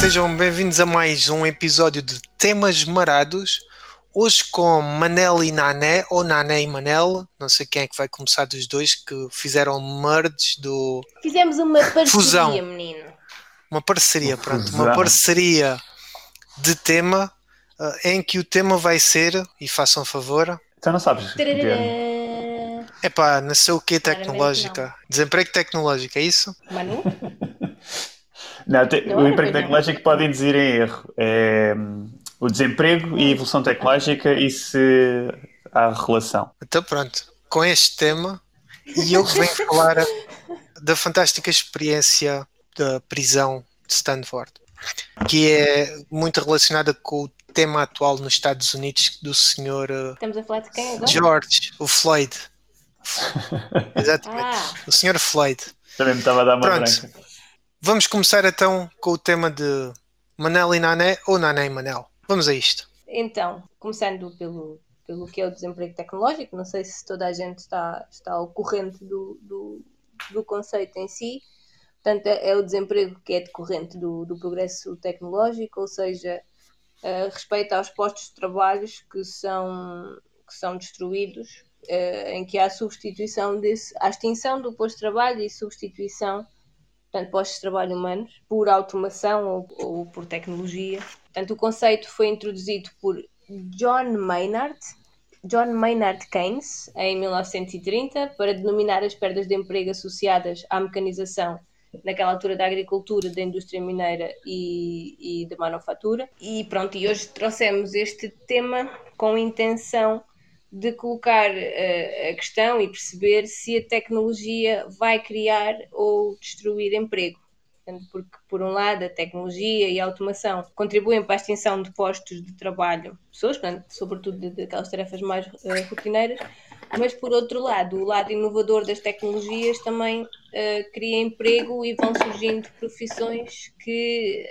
Sejam bem-vindos a mais um episódio de Temas Marados. Hoje com Manel e Nané, ou Nané e Manel, não sei quem é que vai começar dos dois, que fizeram merge do. Fizemos uma parceria, Fusão. menino. Uma parceria, pronto, Fusão. uma parceria de tema eh, em que o tema vai ser, e façam favor, Então não sabes. Guilherme. Tarará. é pá, não sei o que Claramente tecnológica. Desemprego tecnológico, é isso? Manu? Não, te- Não o emprego bem, não. tecnológico pode induzir em erro. É, o desemprego e a evolução tecnológica e se há relação. Então pronto, com este tema, e eu venho falar da fantástica experiência da prisão de Stanford, que é muito relacionada com o tema atual nos Estados Unidos do senhor eh, Estamos a falar de quem agora? George, o Floyd. Exatamente, Ah, o senhor Floyd. Também me estava a dar uma Pronto. branca. Vamos começar então com o tema de Manel e Nané ou Nané e Manel. Vamos a isto. então, começando pelo, pelo que é o desemprego tecnológico, não sei se toda a gente está, está ao corrente do, do, do conceito em si. Portanto, é é o desemprego que é decorrente do, do progresso tecnológico, ou seja, eh, respeito aos postos de trabalho que são, que são destruídos, eh, em que há substituição desse, há extinção do posto de trabalho e substituição, portanto, postos de trabalho humanos, por automação ou, ou por tecnologia. Portanto, o conceito foi introduzido por John Maynard, John Maynard Keynes, em 1930, para denominar as perdas de emprego associadas à mecanização naquela altura da agricultura, da indústria mineira e, e da manufatura. E pronto, e hoje trouxemos este tema com intenção de colocar eh, a questão e perceber se a tecnologia vai criar ou destruir emprego. Porque, por um lado, a tecnologia e a automação contribuem para a extinção de postos de trabalho pessoas, portanto, sobretudo daquelas tarefas mais eh, rotineiras, mas, por outro lado, o lado inovador das tecnologias também eh, cria emprego e vão surgindo profissões que,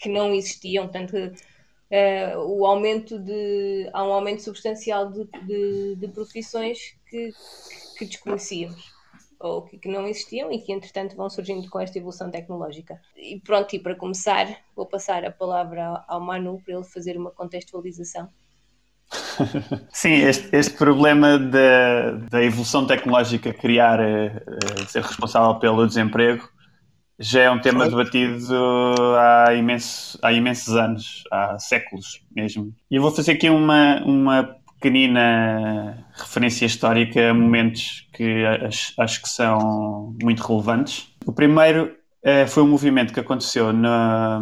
que não existiam. Portanto, o aumento de, há um aumento substancial de, de, de profissões que, que desconhecíamos ou que, que não existiam e que entretanto vão surgindo com esta evolução tecnológica. E pronto, e para começar, vou passar a palavra ao, Manu para ele fazer uma contextualização. Sim, este, este problema da, da evolução tecnológica criar, eh, ser responsável pelo desemprego, já é um tema debatido há, imenso, há imensos anos, há séculos mesmo. E eu vou fazer aqui uma, uma pequenina referência histórica a momentos que acho, acho que são muito relevantes. O primeiro eh, foi um movimento que aconteceu na,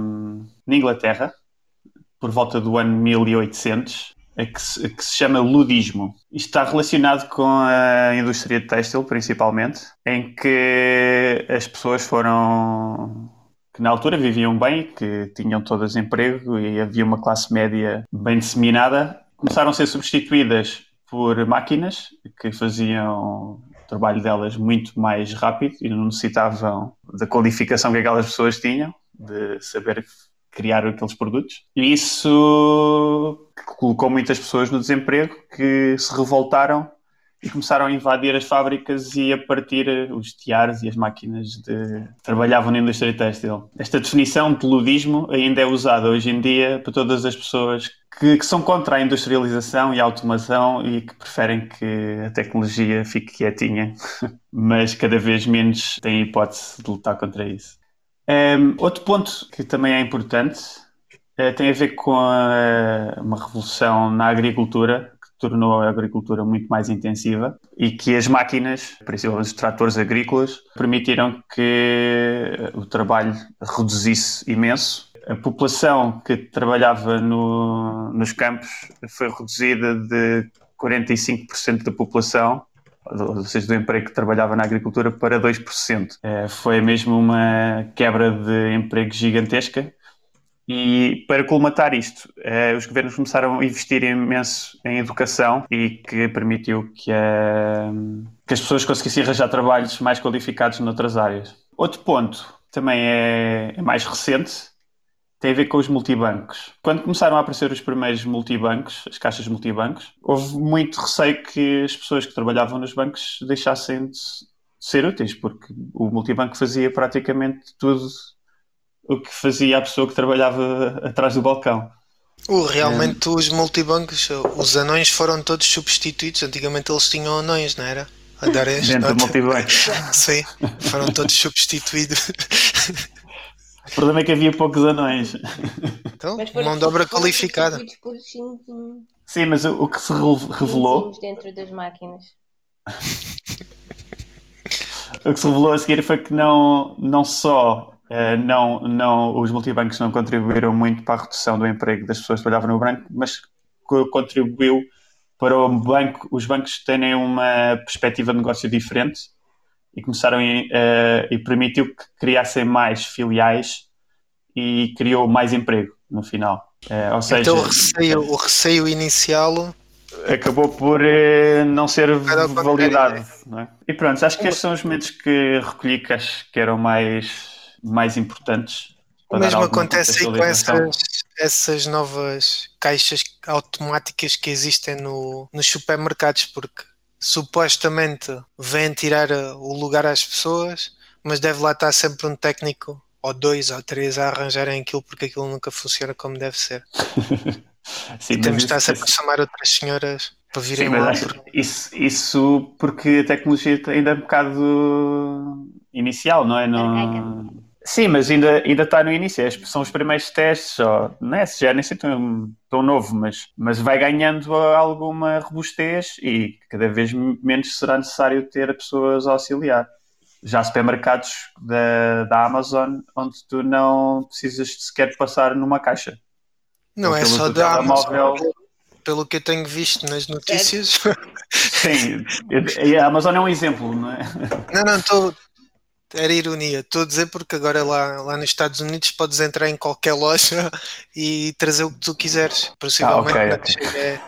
na Inglaterra, por volta do ano 1800, é que se, que se chama ludismo. Isto está relacionado com a indústria têxtil, principalmente, em que as pessoas foram que na altura viviam bem, que tinham todas emprego e havia uma classe média bem disseminada, começaram a ser substituídas por máquinas que faziam o trabalho delas muito mais rápido e não necessitavam da qualificação que aquelas pessoas tinham, de saber criar aqueles produtos. E isso colocou muitas pessoas no desemprego que se revoltaram e começaram a invadir as fábricas e a partir os tiares e as máquinas de trabalhavam na indústria têxtil. Esta definição de ludismo ainda é usada hoje em dia por todas as pessoas que, que são contra a industrialização e a automação e que preferem que a tecnologia fique quietinha, mas cada vez menos têm hipótese de lutar contra isso. Um, outro ponto que também é importante eh, tem a ver com a- uma revolução na agricultura que tornou a agricultura muito mais intensiva e que as máquinas, principalmente os tratores agrícolas, permitiram que o trabalho reduzisse imenso. A população que trabalhava no- nos campos foi reduzida de 45% da população ou seja, do emprego que trabalhava na agricultura para 2%. Eh, Foi mesmo uma quebra de emprego gigantesca. E para colmatar isto, eh, os governos começaram a investir imenso em educação e que permitiu que, eh, que as pessoas conseguissem arranjar trabalhos mais qualificados noutras áreas. Outro ponto também é, é mais recente, tem a ver com os multibancos. Quando começaram a aparecer os primeiros multibancos, as caixas multibancos, houve muito receio que as pessoas que trabalhavam nos bancos deixassem de ser úteis, porque o multibanco fazia praticamente tudo o que fazia a pessoa que trabalhava atrás do balcão. Uh, realmente os multibancos, os anões foram todos substituídos. Antigamente eles tinham anões, não era? A dar este Dentro do multibanco. Sim, foram todos substituídos. O problema é que havia poucos anões. Então, mão de obra qualificada. Sim, mas o, o que se re- revelou, dentro das máquinas. o que se revelou a seguir foi que não, não só não, não, os multibancos não contribuíram muito para a redução do emprego das pessoas que trabalhavam no banco, mas co- contribuiu para o banco, os bancos terem uma perspectiva de negócio diferente e começaram a, e permitiu que criassem mais filiais e criou mais emprego no final. Eh, ou seja, Então o receio, o receio inicial acabou por eh, não ser validado. Não é? E pronto, acho que estes são os momentos que recolhi que acho que eram mais, mais importantes. O para dar mesmo acontece aí com essas, essas novas caixas automáticas que existem no, nos supermercados, porque supostamente vêm tirar uh, o lugar às pessoas, mas deve lá estar sempre um técnico, ou dois ou três, a arranjarem aquilo, porque aquilo nunca funciona como deve ser. Sim, E temos de estar sempre a chamar outras senhoras para virem Sim, lá. isso, isso porque a tecnologia ainda é um bocado inicial, não é? Não... Sim, mas ainda, ainda está no início. Estes São os primeiros testes, ou, não é? Já nem sei tão, tão novo, mas, mas vai ganhando alguma robustez e cada vez menos será necessário ter pessoas a auxiliar. Já há supermercados da, da Amazon onde tu não precisas sequer passar numa caixa. Não é só da Amazon, telemóvel. pelo- que eu tenho visto nas notícias. Sim, a Amazon é um exemplo, não é? Não, não, estou. Era ironia. Estou a dizer porque agora lá, lá nos Estados Unidos podes entrar em qualquer loja e trazer o que tu quiseres. Possivelmente Ah, ok, não ok. te chega é,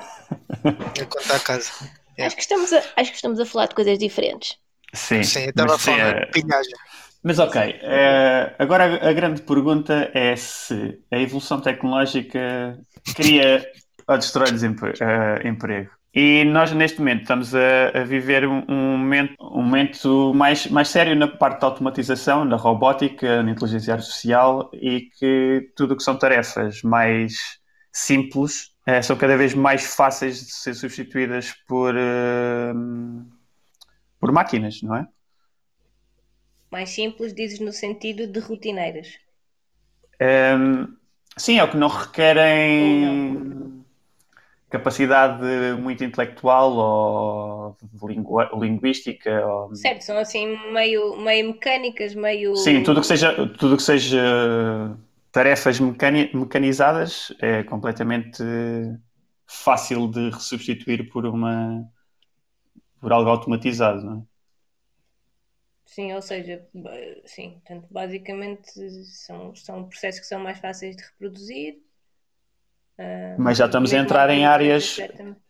a conta a casa. É. Acho, que estamos a, acho que estamos a falar de coisas diferentes. Sim, Sim, eu estava a falar é- de pilhagem. mas ok, eh, agora a, grande pergunta é se a evolução tecnológica cria ou destrói desempre- eh, emprego. E nós neste momento estamos a, a viver um, um momento, um momento mais, mais sério na parte da automatização, na robótica, na inteligência artificial e que tudo o que são tarefas mais simples eh, são cada vez mais fáceis de ser substituídas por, eh, por máquinas, não é? Mais simples, dizes no sentido de rotineiras. Ehm, sim, é o que não requerem capacidade muito intelectual ou de lingua- linguística. Ou... Certo, são assim meio, meio mecânicas, meio. Sim, tudo que seja, tudo que seja tarefas mecani- mecanizadas é completamente fácil de substituir por uma por algo automatizado, não é? Sim, ou seja, ba- sim, portanto, basicamente são, são processos que são mais fáceis de reproduzir. Ah, Mas já estamos a entrar em áreas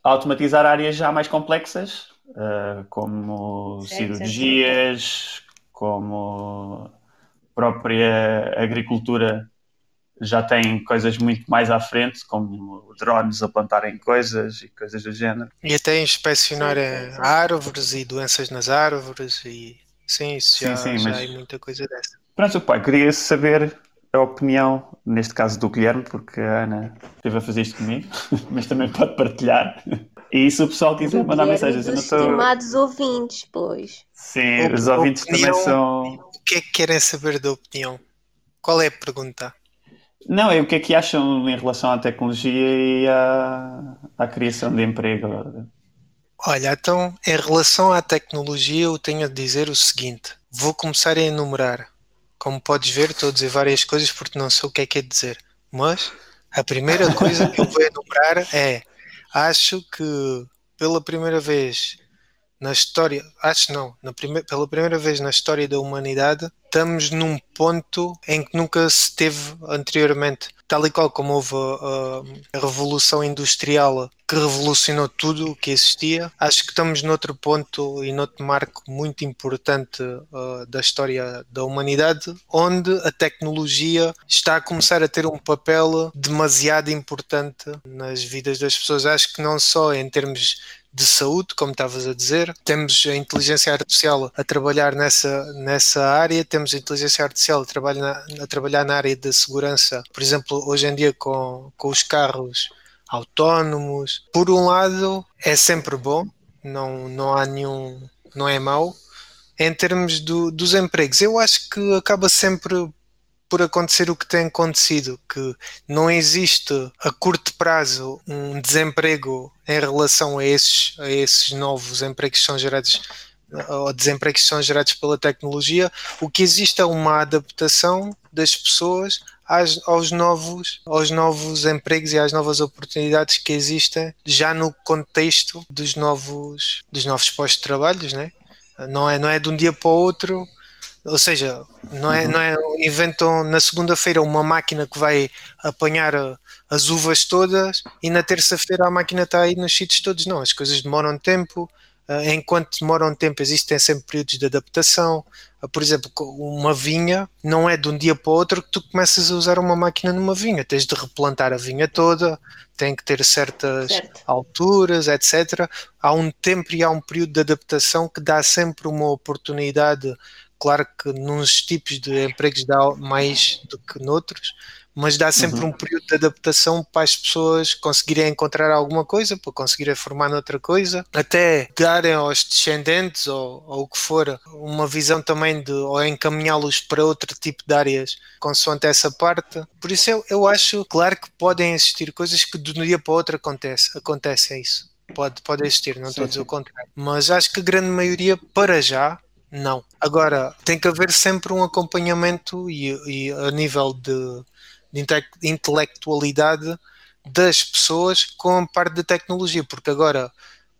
a automatizar áreas já mais complexas, eh, como Certo, certo, cirurgias, como própria agricultura já tem coisas muito mais à frente, como drones a plantarem coisas e coisas do género. E até inspecionar Sim, sim, sim. árvores e doenças nas árvores e sim, isso Sim, já, sim, já mas- é muita coisa dessa. Pronto, pai, queria saber a opinião, neste caso do Guilherme, porque a Ana esteve a fazer isto comigo, mas também pode partilhar. E se o pessoal quiser mandar Guilherme mensagens, eu não estou. estimados ouvintes, pois. Sim, Op- os ouvintes opinião- também são. O que é que querem saber da opinião? Qual é a pergunta? Não, é o que é que acham em relação à tecnologia e à, à criação de emprego? Olha, então, em relação à tecnologia, eu tenho a dizer o seguinte: vou começar a enumerar. Como podes ver, estou a dizer várias coisas porque não sei o que é que é dizer. Mas a primeira coisa que eu vou enumerar é: acho que pela primeira vez na história, acho não, prime- pela primeira vez na história da humanidade, estamos num ponto em que nunca se teve anteriormente. Tal e qual como houve a, a Revolução Industrial que revolucionou tudo o que existia, acho que estamos noutro ponto e noutro marco muito importante uh, da história da humanidade, onde a tecnologia está a começar a ter um papel demasiado importante nas vidas das pessoas. Acho que não só em termos de saúde, como estavas a dizer. Temos a inteligência artificial a trabalhar nessa, nessa área, temos a inteligência artificial a trabalhar, na, a trabalhar na área da segurança, por exemplo, hoje em dia com, com os carros autónomos. Por um lado, é sempre bom, não, não há nenhum, não é mau. Em termos do, dos empregos, eu acho que acaba sempre por acontecer o que tem acontecido, que não existe a curto prazo um desemprego em relação a esses, a esses novos empregos que são gerados ou desempregos que são gerados pela tecnologia, o que existe é uma adaptação das pessoas às, aos, novos, aos novos empregos e às novas oportunidades que existem já no contexto dos novos, dos novos postos de trabalho, né? não, é, não é de um dia para o outro ou seja, não é, não é inventam na segunda-feira uma máquina que vai apanhar as uvas todas e na terça-feira a máquina está aí nos sítios todos. Não, as coisas demoram tempo. Eh, enquanto demoram tempo, existem sempre períodos de adaptação. Eh, por exemplo, uma vinha não é de um dia para o outro que tu começas a usar uma máquina numa vinha. Tens de replantar a vinha toda, tem que ter certas certo. alturas, etc. Há um tempo e há um período de adaptação que dá sempre uma oportunidade Claro que nos tipos de empregos dá mais do que noutros, mas dá sempre uhum. um período de adaptação para as pessoas conseguirem encontrar alguma coisa, para conseguirem formar noutra coisa, até darem aos descendentes ou, ou o que for uma visão também de ou encaminhá-los para outro tipo de áreas consoante essa parte. Por isso eu, eu acho, claro que podem existir coisas que de um dia para o outro acontece, acontece isso. Pode, pode existir, não estou a dizer o contrário. Mas acho que a grande maioria, para já, não. Agora, tem que haver sempre um acompanhamento e, e a nível de, de intelectualidade das pessoas com a parte da tecnologia, porque agora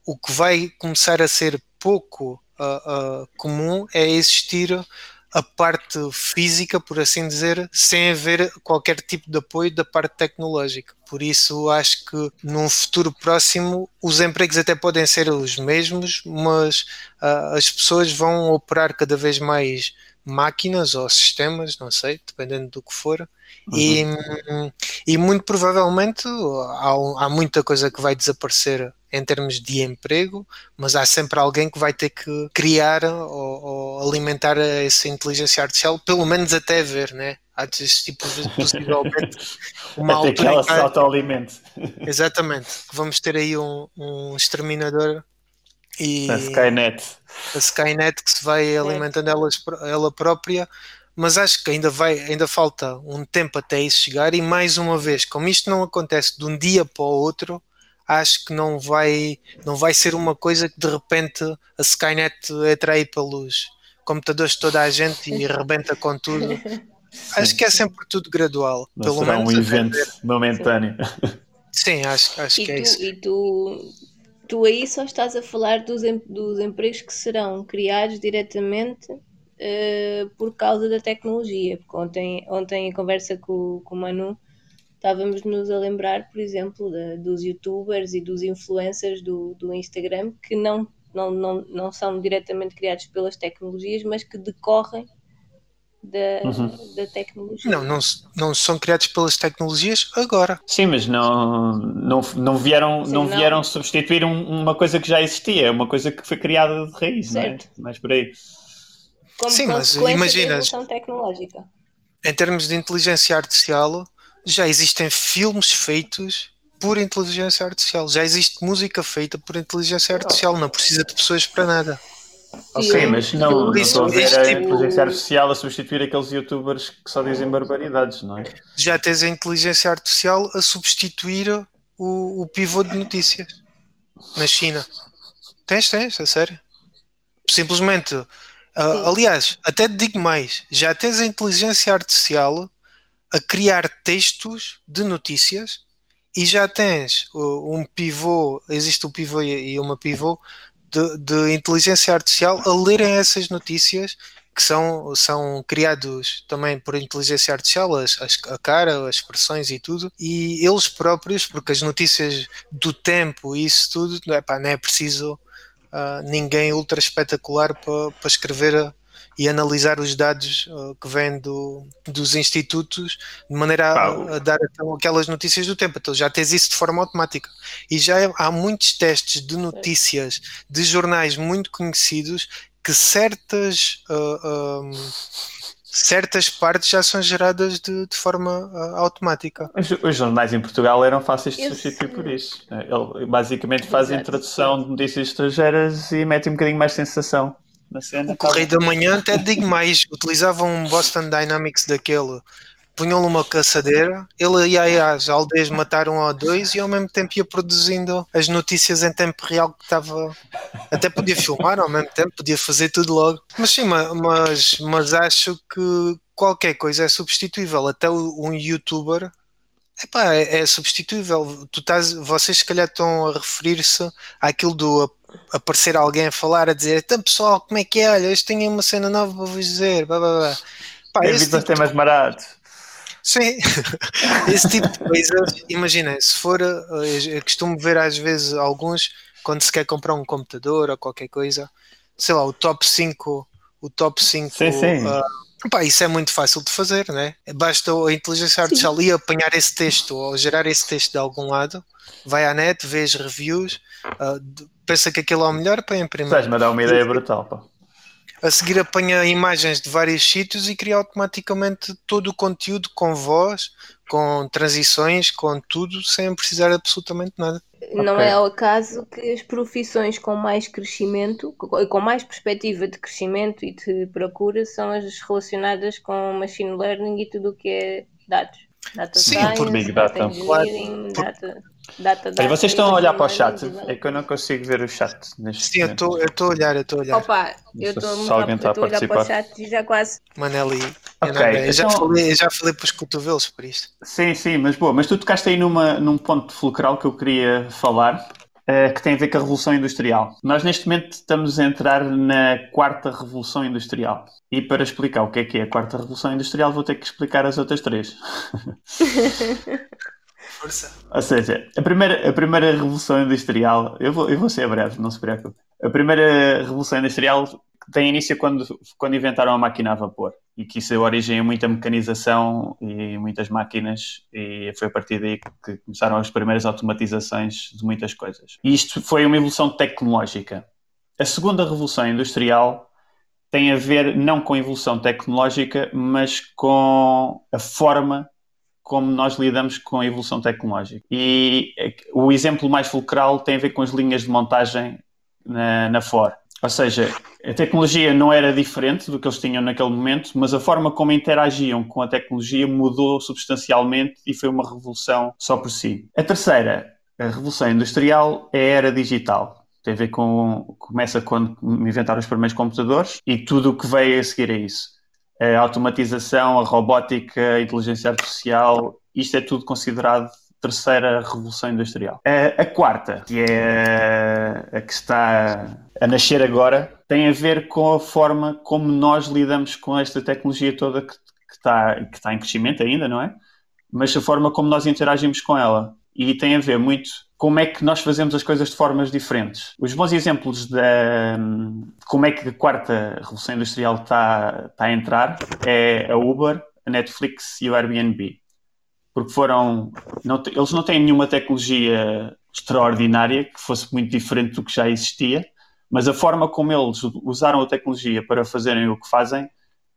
o que vai começar a ser pouco uh, uh, comum é existir a parte física, por assim dizer, sem haver qualquer tipo de apoio da parte tecnológica. Por isso, acho que num futuro próximo os empregos até podem ser os mesmos, mas uh, as pessoas vão operar cada vez mais máquinas ou sistemas, não sei, dependendo do que for, uhum. e, e muito provavelmente há, há muita coisa que vai desaparecer em termos de emprego, mas há sempre alguém que vai ter que criar ou, ou alimentar essa inteligência artificial, pelo menos até ver, né? Há tipo de possivelmente uma até altura. que ela se autoalimente. Exatamente. Vamos ter aí um, um exterminador e a Skynet. A Skynet que se vai alimentando ela, ela própria mas acho que ainda vai, ainda falta um tempo até isso chegar e mais uma vez, como isto não acontece de um dia para o outro, acho que não vai, não vai ser uma coisa que de repente a Skynet entra aí pelos computadores de toda a gente e arrebenta com tudo. Sim. Acho que é sempre tudo gradual. Não pelo será menos um evento momentâneo. Sim, acho, acho que é tu, é isso. E tu, tu aí só estás a falar dos, dos empregos que serão criados diretamente uh, por causa da tecnologia. Porque ontem, ontem a conversa com, com o Manu estávamos nos a lembrar, por exemplo, de, dos youtubers e dos influencers do, do Instagram que não, não, não, não são diretamente criados pelas tecnologias, mas que decorrem da, uhum. da tecnologia. Não, não, não são criados pelas tecnologias agora. Sim, mas não, não, não vieram, Sim, não vieram não. substituir um, uma coisa que já existia, uma coisa que foi criada de raiz, certo. não é? Mais por aí. Como Sim, mas imagina. tecnológica. Em termos de inteligência artificial, já existem filmes feitos por inteligência artificial, já existe música feita por inteligência artificial, não precisa de pessoas para nada. Ok, mas não, não estou a ver a tipo... inteligência artificial a substituir aqueles youtubers que só dizem barbaridades, não é? Já tens a inteligência artificial a substituir o, o pivô de notícias na China. Tens, tens, a sério. Simplesmente, uh, aliás, até te digo mais, já tens a inteligência artificial a criar textos de notícias e já tens um pivô, existe um pivô e uma pivô de, de inteligência artificial a lerem essas notícias que são, são criados também por inteligência artificial, as, as, a cara, as expressões e tudo, e eles próprios, porque as notícias do tempo e isso tudo, não é preciso uh, ninguém ultra espetacular para escrever e analisar os dados uh, que vêm do, dos institutos de maneira a, a, dar então, aquelas notícias do tempo. Então já tens isso de forma automática. E já é, há muitos testes de notícias de jornais muito conhecidos que certas. Uh, um, certas partes já são geradas de, de forma uh, automática. Os, os, jornais em Portugal eram fáceis de substituir por isso. Ele basicamente faz a introdução de notícias estrangeiras e mete um bocadinho mais sensação. O Correio da Manhã, até digo mais, utilizavam um Boston Dynamics daquele punham-lhe uma caçadeira, ele ia às aldeias matar um ou dois e ao mesmo tempo ia produzindo as notícias em tempo real que estava. Até podia filmar ao mesmo tempo, podia fazer tudo logo. Mas sim, mas, mas acho que qualquer coisa é substituível. Até um youtuber epá, é, é substituível. Tu estás, vocês se calhar estão a referir-se àquilo do aparecer alguém a falar, a dizer então pessoal, como é que é? Olha, hoje tenho uma cena nova para vos dizer. Blá, blá, blá. Pá, tipo temas baratos. Sim, esse tipo de coisas, imagina, se for, eh, eu costumo ver às vezes alguns, quando se quer comprar um computador ou qualquer coisa, sei lá, o top 5, o top 5, sim, sim. Uh, pá, isso é muito fácil de fazer, né? Basta a inteligência artificial ir apanhar esse texto ou gerar esse texto de algum lado, vai à net, vê as reviews, uh, pensa que aquilo é o melhor para imprimir. Estás-me a dar uma ideia brutal, pá a seguir apanha imagens de vários sítios e cria automaticamente todo o conteúdo com voz, com transições, com tudo, sem precisar absolutamente nada. Não okay. é ao acaso que as profissões com mais crescimento, com mais perspectiva de crescimento e de procura, são as relacionadas com machine learning e tudo o que é dados. Data Sim, science, por Big Data. Claro. data, Data, data, vocês estão a olhar para o chat? É que eu não consigo ver o chat. Sim, eu estou a olhar, eu estou a olhar. Opa, eu estou a olhar para o chat e já quase. Maneli, okay, eu, eu, já então... falei, eu já falei para os cotovelos por isto. Sim, sim, mas boa. Mas tu tocaste aí numa, num ponto fulcral que eu queria falar, uh, que tem a ver com a Revolução Industrial. Nós neste momento estamos a entrar na quarta Revolução Industrial. E para explicar o que é que é a quarta Revolução Industrial, vou ter que explicar as outras três. Força. Ou seja, a primeira, a primeira revolução industrial, eu vou, eu vou ser breve, não se preocupe. A primeira revolução industrial tem início quando, quando inventaram a máquina a vapor e que isso deu origem a muita mecanização e muitas máquinas e foi a partir daí que começaram as primeiras automatizações de muitas coisas. E isto foi uma evolução tecnológica. A segunda revolução industrial tem a ver não com a evolução tecnológica, mas com a forma como nós lidamos com a evolução tecnológica. E o exemplo mais fulcral tem a ver com as linhas de montagem na, na Ford. Ou seja, a tecnologia não era diferente do que eles tinham naquele momento, mas a forma como interagiam com a tecnologia mudou substancialmente e foi uma revolução só por si. A terceira, a revolução industrial, é a era digital. Tem a ver com. começa quando inventaram os primeiros computadores e tudo o que veio a seguir a isso a automatização, a robótica, a inteligência artificial, isto é tudo considerado terceira revolução industrial. A, a, quarta, que é a que está a nascer agora, tem a ver com a forma como nós lidamos com esta tecnologia toda que, que, está, que está em crescimento ainda, não é? Mas a forma como nós interagimos com ela. E tem a ver muito como é que nós fazemos as coisas de formas diferentes. Os bons exemplos de, como é que a quarta revolução industrial está, está a entrar é a Uber, a Netflix e o Airbnb. Porque foram. Não, eles não têm nenhuma tecnologia extraordinária que fosse muito diferente do que já existia, mas a forma como eles usaram a tecnologia para fazerem o que fazem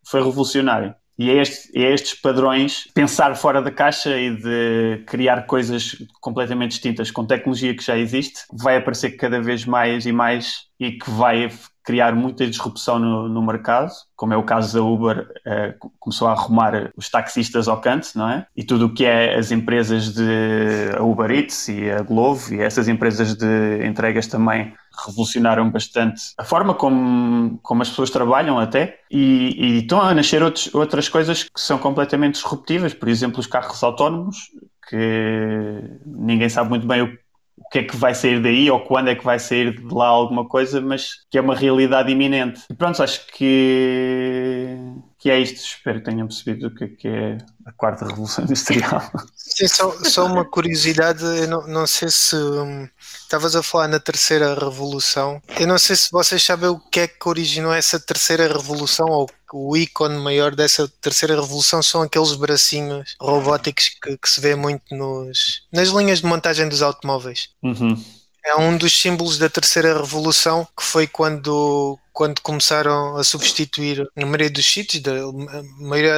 foi revolucionário. E é, este, é estes padrões, pensar fora da caixa e de criar coisas completamente distintas com tecnologia que já existe, vai aparecer cada vez mais e mais e que vai criar muita disrupção no, no mercado, como é o caso da Uber, eh, começou a arrumar os taxistas ao canto, não é? E tudo o que é as empresas de Uber Eats e a Glovo e essas empresas de entregas também revolucionaram bastante a forma como, como as pessoas trabalham até e, e estão a nascer outros, outras coisas que são completamente disruptivas, por exemplo os carros autónomos que ninguém sabe muito bem o, o que é que vai sair daí ou quando é que vai sair de lá alguma coisa, mas que é uma realidade iminente. E pronto, acho que que é isto. Espero que tenham percebido o que é, que é a quarta revolução industrial. Sim, só, só uma curiosidade, eu não, não sei se hum, estavas a falar na terceira revolução. Eu não sei se vocês sabem o que é que originou essa terceira revolução ou o ícone maior dessa terceira revolução são aqueles bracinhos robóticos que, que se vê muito nos, nas linhas de montagem dos automóveis. Uhum. É um dos símbolos da terceira revolução, que foi quando, quando começaram a substituir, na maioria dos sítios, de-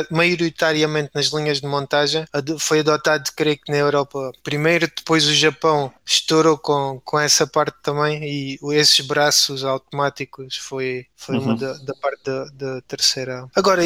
maioritariamente nas linhas de montagem, foi adotado, creio que na Europa primeiro, depois o Japão estourou com, com essa parte também, e esses braços automáticos foi, foi uma Uhum. da, da parte da, da terceira. Agora,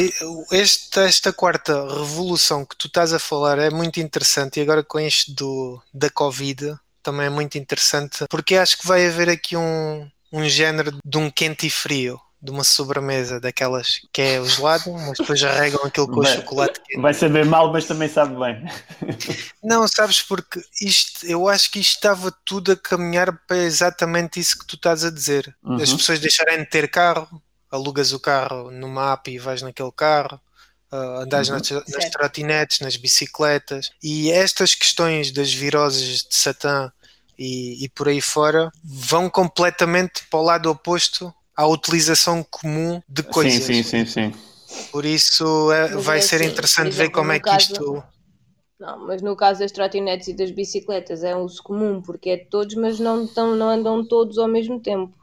esta, esta quarta revolução que tu estás a falar é muito interessante, e agora com isto do, da Covid também é muito interessante, porque acho que vai haver aqui um, um género de um quente e frio, de uma sobremesa, daquelas que é o gelado, mas depois arregam aquilo com o chocolate quente. Vai saber mal, mas também sabe bem. Não, sabes, porque isto, eu acho que isto estava tudo a caminhar para exatamente isso que tu estás a dizer. Uhum. As pessoas deixarem de ter carro, alugas o carro numa app e vais naquele carro, ah, andas Uhum. nas, nas trotinetes, nas bicicletas, e estas questões das viroses de Satã e, e por aí fora vão completamente para o lado oposto à utilização comum de Sim, coisas. sim, sim, sim. Por isso é- Mas vai é ser assim, interessante ver como é que caso- isto. Não, mas no caso das trotinetes e das bicicletas é um uso comum, porque é de todos, mas não, tão, não andam todos ao mesmo tempo.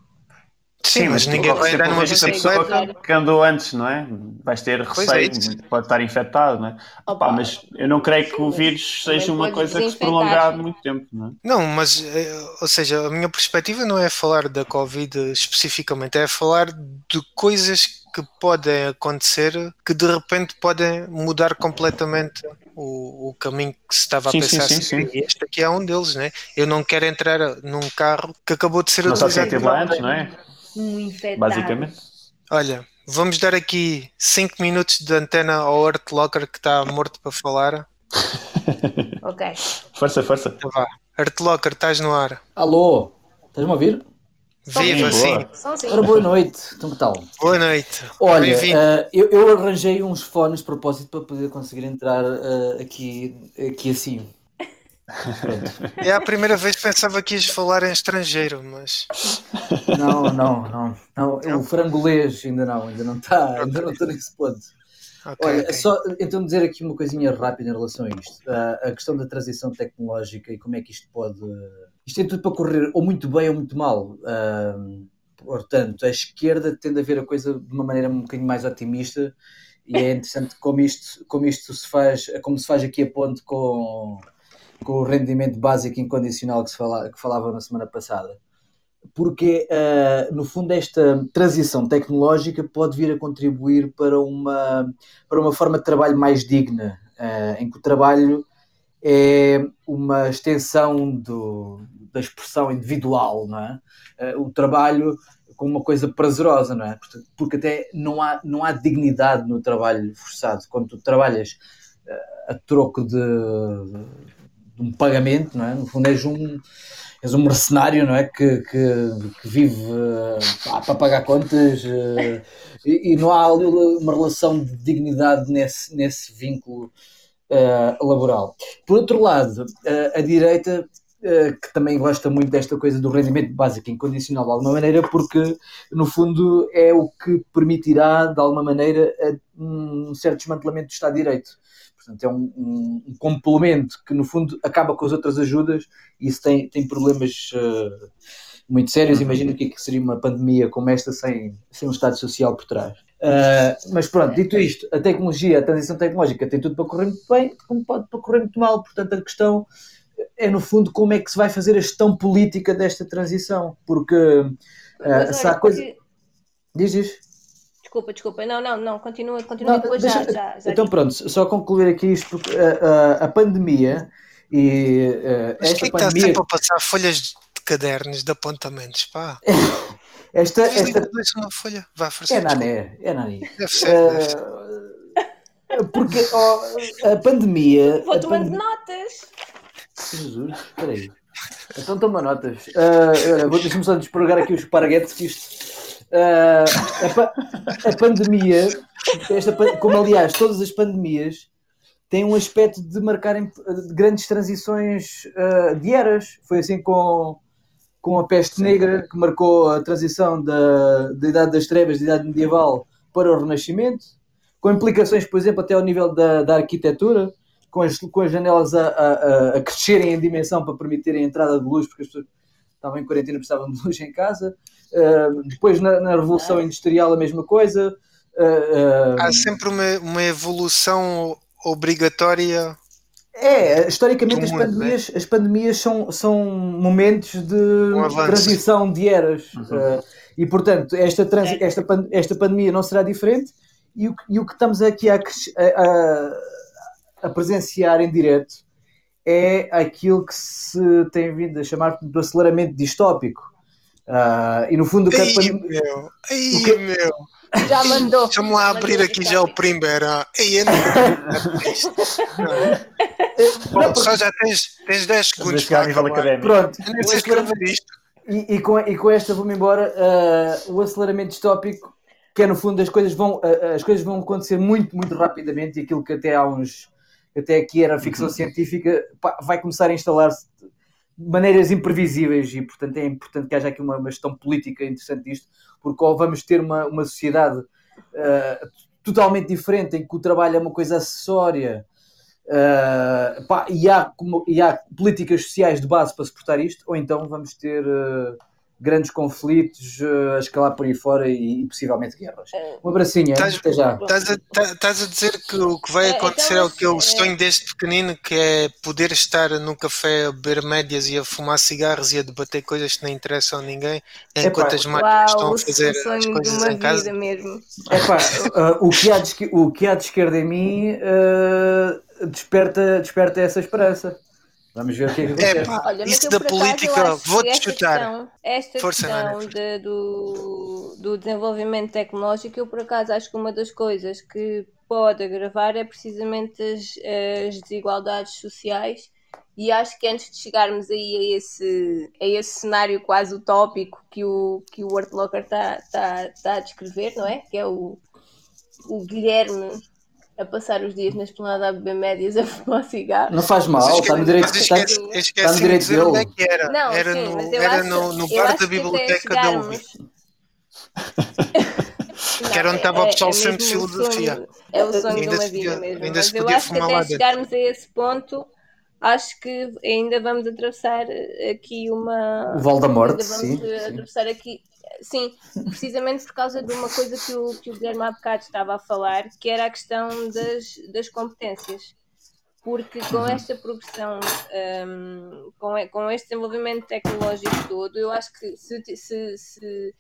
Sim, mas ninguém vai andar numa bicicleta. pessoa que andou antes, não é? Vais ter é receio, isso. pode estar infectado, não é? Opa, Pá, mas eu não creio que o mas vírus seja uma coisa que se prolongar muito tempo, não é? Não, mas, eh, ou seja, a minha perspectiva não é falar da Covid especificamente, é falar de coisas que podem acontecer que de repente podem mudar completamente o, o caminho que se estava Sim, a pensar sim, seguir. sim. E este aqui é um deles, né? Eu não quero entrar num carro que acabou de ser utilizado. lá antes, não é? Um infectado. Basicamente. Olha, vamos dar aqui 5 minutos de antena ao Earth Locker que está morto para falar. Ok. Força, força. Vá. Earth Locker, estás no ar. Alô, estás-me a ouvir? Viva, boa. sim. Sim. Ora, boa noite, então que tal? Boa noite. Olha, eh, eu, eu arranjei uns fones de propósito para poder conseguir entrar eh, aqui, aqui assim. Pronto. É a primeira vez que pensava que ias falar em estrangeiro, mas Não, não, não, não. O frangolês ainda não, ainda não está, ainda não estou nesse ponto. ok, Olha, ok. só então dizer aqui uma coisinha rápida em relação a isto. Ah, a questão da transição tecnológica e como é que isto pode. Isto tem tudo para correr ou muito bem ou muito mal. Ah, portanto, a esquerda tende a ver a coisa de uma maneira um bocadinho mais otimista e é interessante como isto, como isto se faz, como se faz aqui a ponte com, com o rendimento básico incondicional que, se fala, que falava na semana passada porque ah, no fundo esta transição tecnológica pode vir a contribuir para uma, para uma forma de trabalho mais digna, ah, em que o trabalho é uma extensão do, da expressão individual, não é? Ah, o trabalho com uma coisa prazerosa, não é? Porque até não há, não há dignidade no trabalho forçado. Quando tu trabalhas a troco de, de um pagamento, não é? No fundo és um, és um mercenário, não é? Que, que, que vive pá, para pagar contas eh, e, e não há ali uma relação de dignidade nesse, nesse vínculo eh, laboral. Por outro lado, a direita, que também gosta muito desta coisa do rendimento básico incondicional de alguma maneira, porque no fundo é o que permitirá de alguma maneira um certo desmantelamento do Estado de Direito. Portanto, é um, um- um complemento que, no fundo, acaba com as outras ajudas e isso tem, tem problemas eh, muito sérios. Imagina o que, é que seria uma pandemia como esta sem, sem um Estado Social por trás. Eh, mas pronto, dito isto, a tecnologia, a transição tecnológica tem tudo para correr muito bem, como pode para correr muito mal. Portanto, a questão é, no fundo, como é que se vai fazer a gestão política desta transição. Porque Mas se há olha, coisa. Diz, diz. Desculpa, desculpa. Não, não, não. Continua, continua Não, depois deixa- já, já, já Então digo. pronto, só concluir aqui isto, porque a, a- a pandemia e eh, Mas esta é que está pandemia, sempre a passar folhas de cadernos de apontamentos? Pá, esta, esta uma folha. Vá, é nané, é nani. Deve ser. deve ser. Eh, porque ó, a pandemia, Vou tomando pande- notas. Jesus, espera aí. Então toma notas. Eh, olha, vou deixa-me só despregar aqui os paraguetes que isto. Ah, a, pa- a pandemia, esta, como aliás todas as pandemias, têm um aspecto de marcarem de grandes transições ah, de eras. Foi assim com, com a peste negra, que marcou a transição da, da Idade das Trevas, da Idade Medieval, para o Renascimento, com implicações, por exemplo, até ao nível da, da arquitetura, com as, com as janelas a, a, a- a crescerem em dimensão para permitirem a entrada de luz, porque as pessoas estavam em quarentena precisavam de luz em casa. Uh, depois, na, na Revolução Industrial, a mesma coisa. Uh, uh, Há sempre uma, uma evolução obrigatória. é, historicamente, as mundo, pandemias, as pandemias são, são momentos de Um transição de eras. Uhum. Uh, e, portanto, esta, transi- esta, pan- esta pandemia não será diferente. E o, que- e o que estamos aqui a- a- a presenciar em direto é aquilo que se tem vindo a chamar do aceleramento distópico. Uh, e no fundo, o Ai, pandemia- meu! Ai, O que- meu! Já mandou. Deixa-me lá abrir mandou aqui já o primeiro. Ai, eu não- só já tens, tens 10 Estamos a segundos para acabar. Pronto, Eu nem o sei aceleramento- escrever isto. E, e com, e com esta vou-me embora. ah, o aceleramento distópico, que é no fundo as coisas vão, ah, as coisas vão acontecer muito, muito rapidamente e aquilo que até há uns até aqui era ficção científica, pá, vai começar a instalar-se maneiras imprevisíveis e portanto é importante que haja aqui uma, uma gestão política interessante disto, porque ou vamos ter uma, uma sociedade ah, totalmente diferente em que o trabalho é uma coisa acessória ah, pá, e, há, como- e há políticas sociais de base para suportar isto, ou então vamos ter ah, grandes conflitos ah, a escalar por aí fora e, e possivelmente guerras. Um abracinho? Estás- até já. Estás a, tá- estás a dizer que o que vai É, então, acontecer é o que eu é- sonho desde pequenino, que é poder estar num café a beber médias e a fumar cigarros e a debater coisas que não interessam a ninguém, enquanto as máquinas estão a fazer as coisas em casa. mesmo. Epá, ah, o, que há de, o que há de esquerda em mim ah, desperta, desperta essa esperança. Vamos ver o que é que acontece. Epá, Olha, isso da política, vou-te esta chutar. Questão, esta Força, questão Nana, de- do, do desenvolvimento tecnológico, eu por acaso acho que uma das coisas que pode agravar é precisamente as, as desigualdades sociais e acho que antes de chegarmos aí a esse, a esse cenário quase utópico que o, que o Art Locker está tá, tá a descrever, não é? Que é o, o Guilherme a passar os dias na esplanada a beber médias a fumar cigarro. Não faz mal, está no direito. Está, esquece, está esquece no de direito dizer onde é que era. Não, era sim, no, eu era acho, no, no eu bar acho da que biblioteca da UVI. Que era onde estava o pessoal é sempre de filosofia. É o sonho de Ainda uma se vida podia- mesmo. ainda Mas se eu podia acho que fumar lá até dentro. chegarmos a esse ponto, acho que ainda vamos atravessar aqui uma. O Val da Morte, ainda vamos sim, sim. atravessar aqui. Sim, precisamente por causa de uma coisa que o, que o Guilherme há bocado estava a falar, que era a questão das, das competências. Porque Uhum. com esta progressão, hum, com, com este desenvolvimento tecnológico todo, eu acho que se, se, se,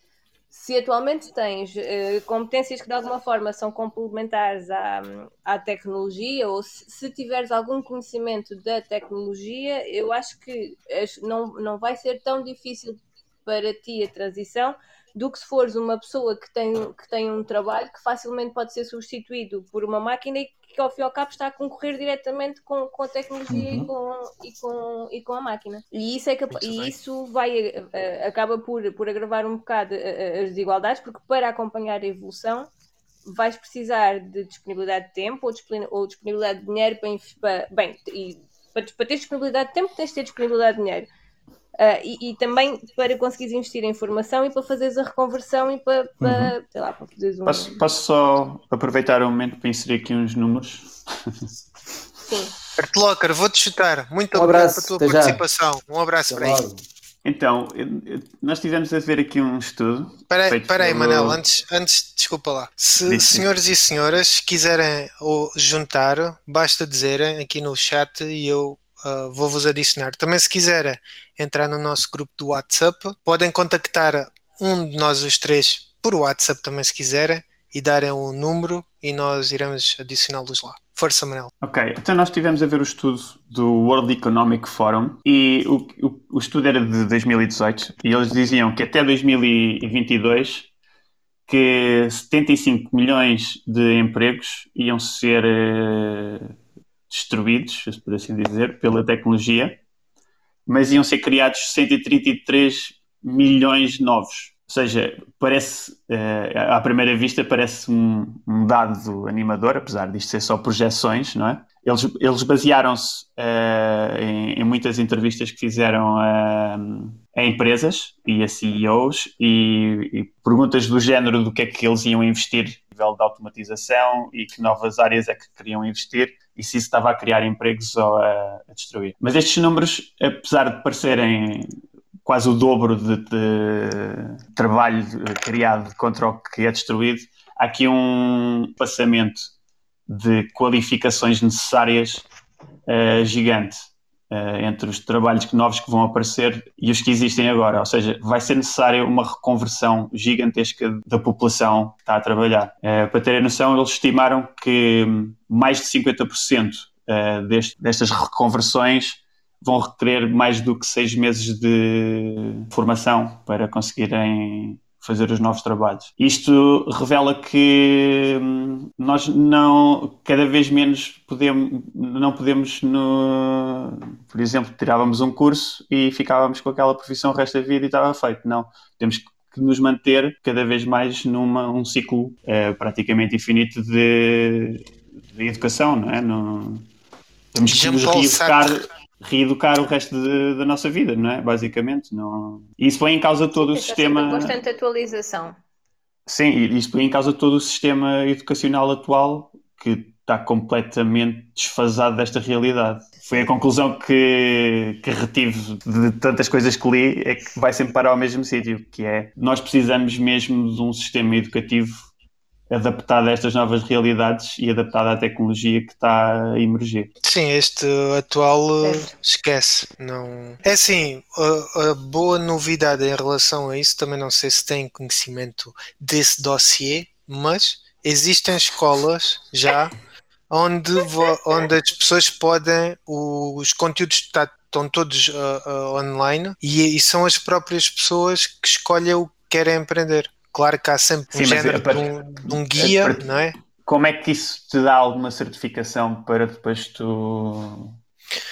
se atualmente tens eh, competências que de alguma forma são complementares à, à tecnologia, ou se, se tiveres algum conhecimento da tecnologia, eu acho que não, não vai ser tão difícil para ti a transição do que se fores uma pessoa que tem, que tem um trabalho que facilmente pode ser substituído por uma máquina e que ao fim e ao cabo está a concorrer diretamente com, com a tecnologia Uhum. e, com, e, com, e com a máquina. E isso, é capa- Muito e isso vai, eh, acaba por, por agravar um bocado eh, as desigualdades, porque para acompanhar a evolução vais precisar de disponibilidade de tempo ou, ou disponibilidade de dinheiro para bem, e para, para ter disponibilidade de tempo tens de ter disponibilidade de dinheiro. Ah, e, e também para conseguires investir em formação e para fazeres a reconversão e para, para sei lá, para fazeres um. Posso, posso só aproveitar o momento para inserir aqui uns números? Sim. Art Locker, vou-te chutar. Muito Um obrigado abraço, pela tua até já. participação. Um abraço para aí. Então, nós tivemos a ver aqui um estudo. Espera aí, feito espera aí, pelo- Manel, antes, antes, desculpa lá. Se Diz, sim. senhores e senhoras quiserem juntar, basta dizerem aqui no chat e eu ah, vou-vos adicionar. Também se quiserem entrar no nosso grupo do WhatsApp, podem contactar um de nós os três por WhatsApp também se quiserem e darem um número e nós iremos adicioná-los lá. Força, Manel. Ok, então nós estivemos a ver o estudo do World Economic Forum e o, o, o estudo era de 2018 e eles diziam que até 2022 que 75 milhões de empregos iam ser eh, destruídos, por assim dizer, pela tecnologia, mas iam ser criados 133 milhões novos. Ou seja, parece, eh, à primeira vista, parece um, um dado animador, apesar disto ser só projeções, não é? Eles, eles basearam-se eh, em, em muitas entrevistas que fizeram a, a empresas e a CEOs e, e perguntas do género do que é que eles iam investir a nível de automatização e que novas áreas é que queriam investir e se isso estava a criar empregos ou a, a destruir. Mas estes números, apesar de parecerem quase o dobro de, de trabalho criado contra o que é destruído, há aqui um passamento de qualificações necessárias uh, gigante entre os trabalhos novos que vão aparecer e os que existem agora. Ou seja, vai ser necessária uma reconversão gigantesca da população que está a trabalhar. Uh, para terem noção, eles estimaram que mais de 50% deste, destas reconversões vão requerer mais do que seis meses de formação para conseguirem fazer os novos trabalhos. Isto revela que hum, nós não, cada vez menos podemos, não podemos, no, por exemplo, tirávamos um curso e ficávamos com aquela profissão o resto da vida e estava feito. Não, temos que nos manter cada vez mais numa um ciclo é, praticamente infinito de, de, educação, não é? No, temos que nos reeducar reeducar o resto de, da nossa vida, não é? Basicamente. Não... Isso põe em causa todo o sistema. Constante atualização. Sim, isso põe em causa todo o sistema educacional atual que está completamente desfasado desta realidade. Foi a conclusão que, que retive de tantas coisas que li, é que vai sempre parar ao mesmo sítio, que é nós precisamos mesmo de um sistema educativo adaptada a estas novas realidades e adaptada à tecnologia que está a emergir. Sim, este atual eh, esquece. Não... É assim, a, a, boa novidade em relação a isso, também não sei se têm conhecimento desse dossiê, mas existem escolas já onde, onde as pessoas podem, os conteúdos estão todos uh, uh, online e, e são as próprias pessoas que escolhem o que querem aprender. Claro que há sempre um Sim, género de, um, de, um, guia, não é? Como é que isso te dá alguma certificação para depois tu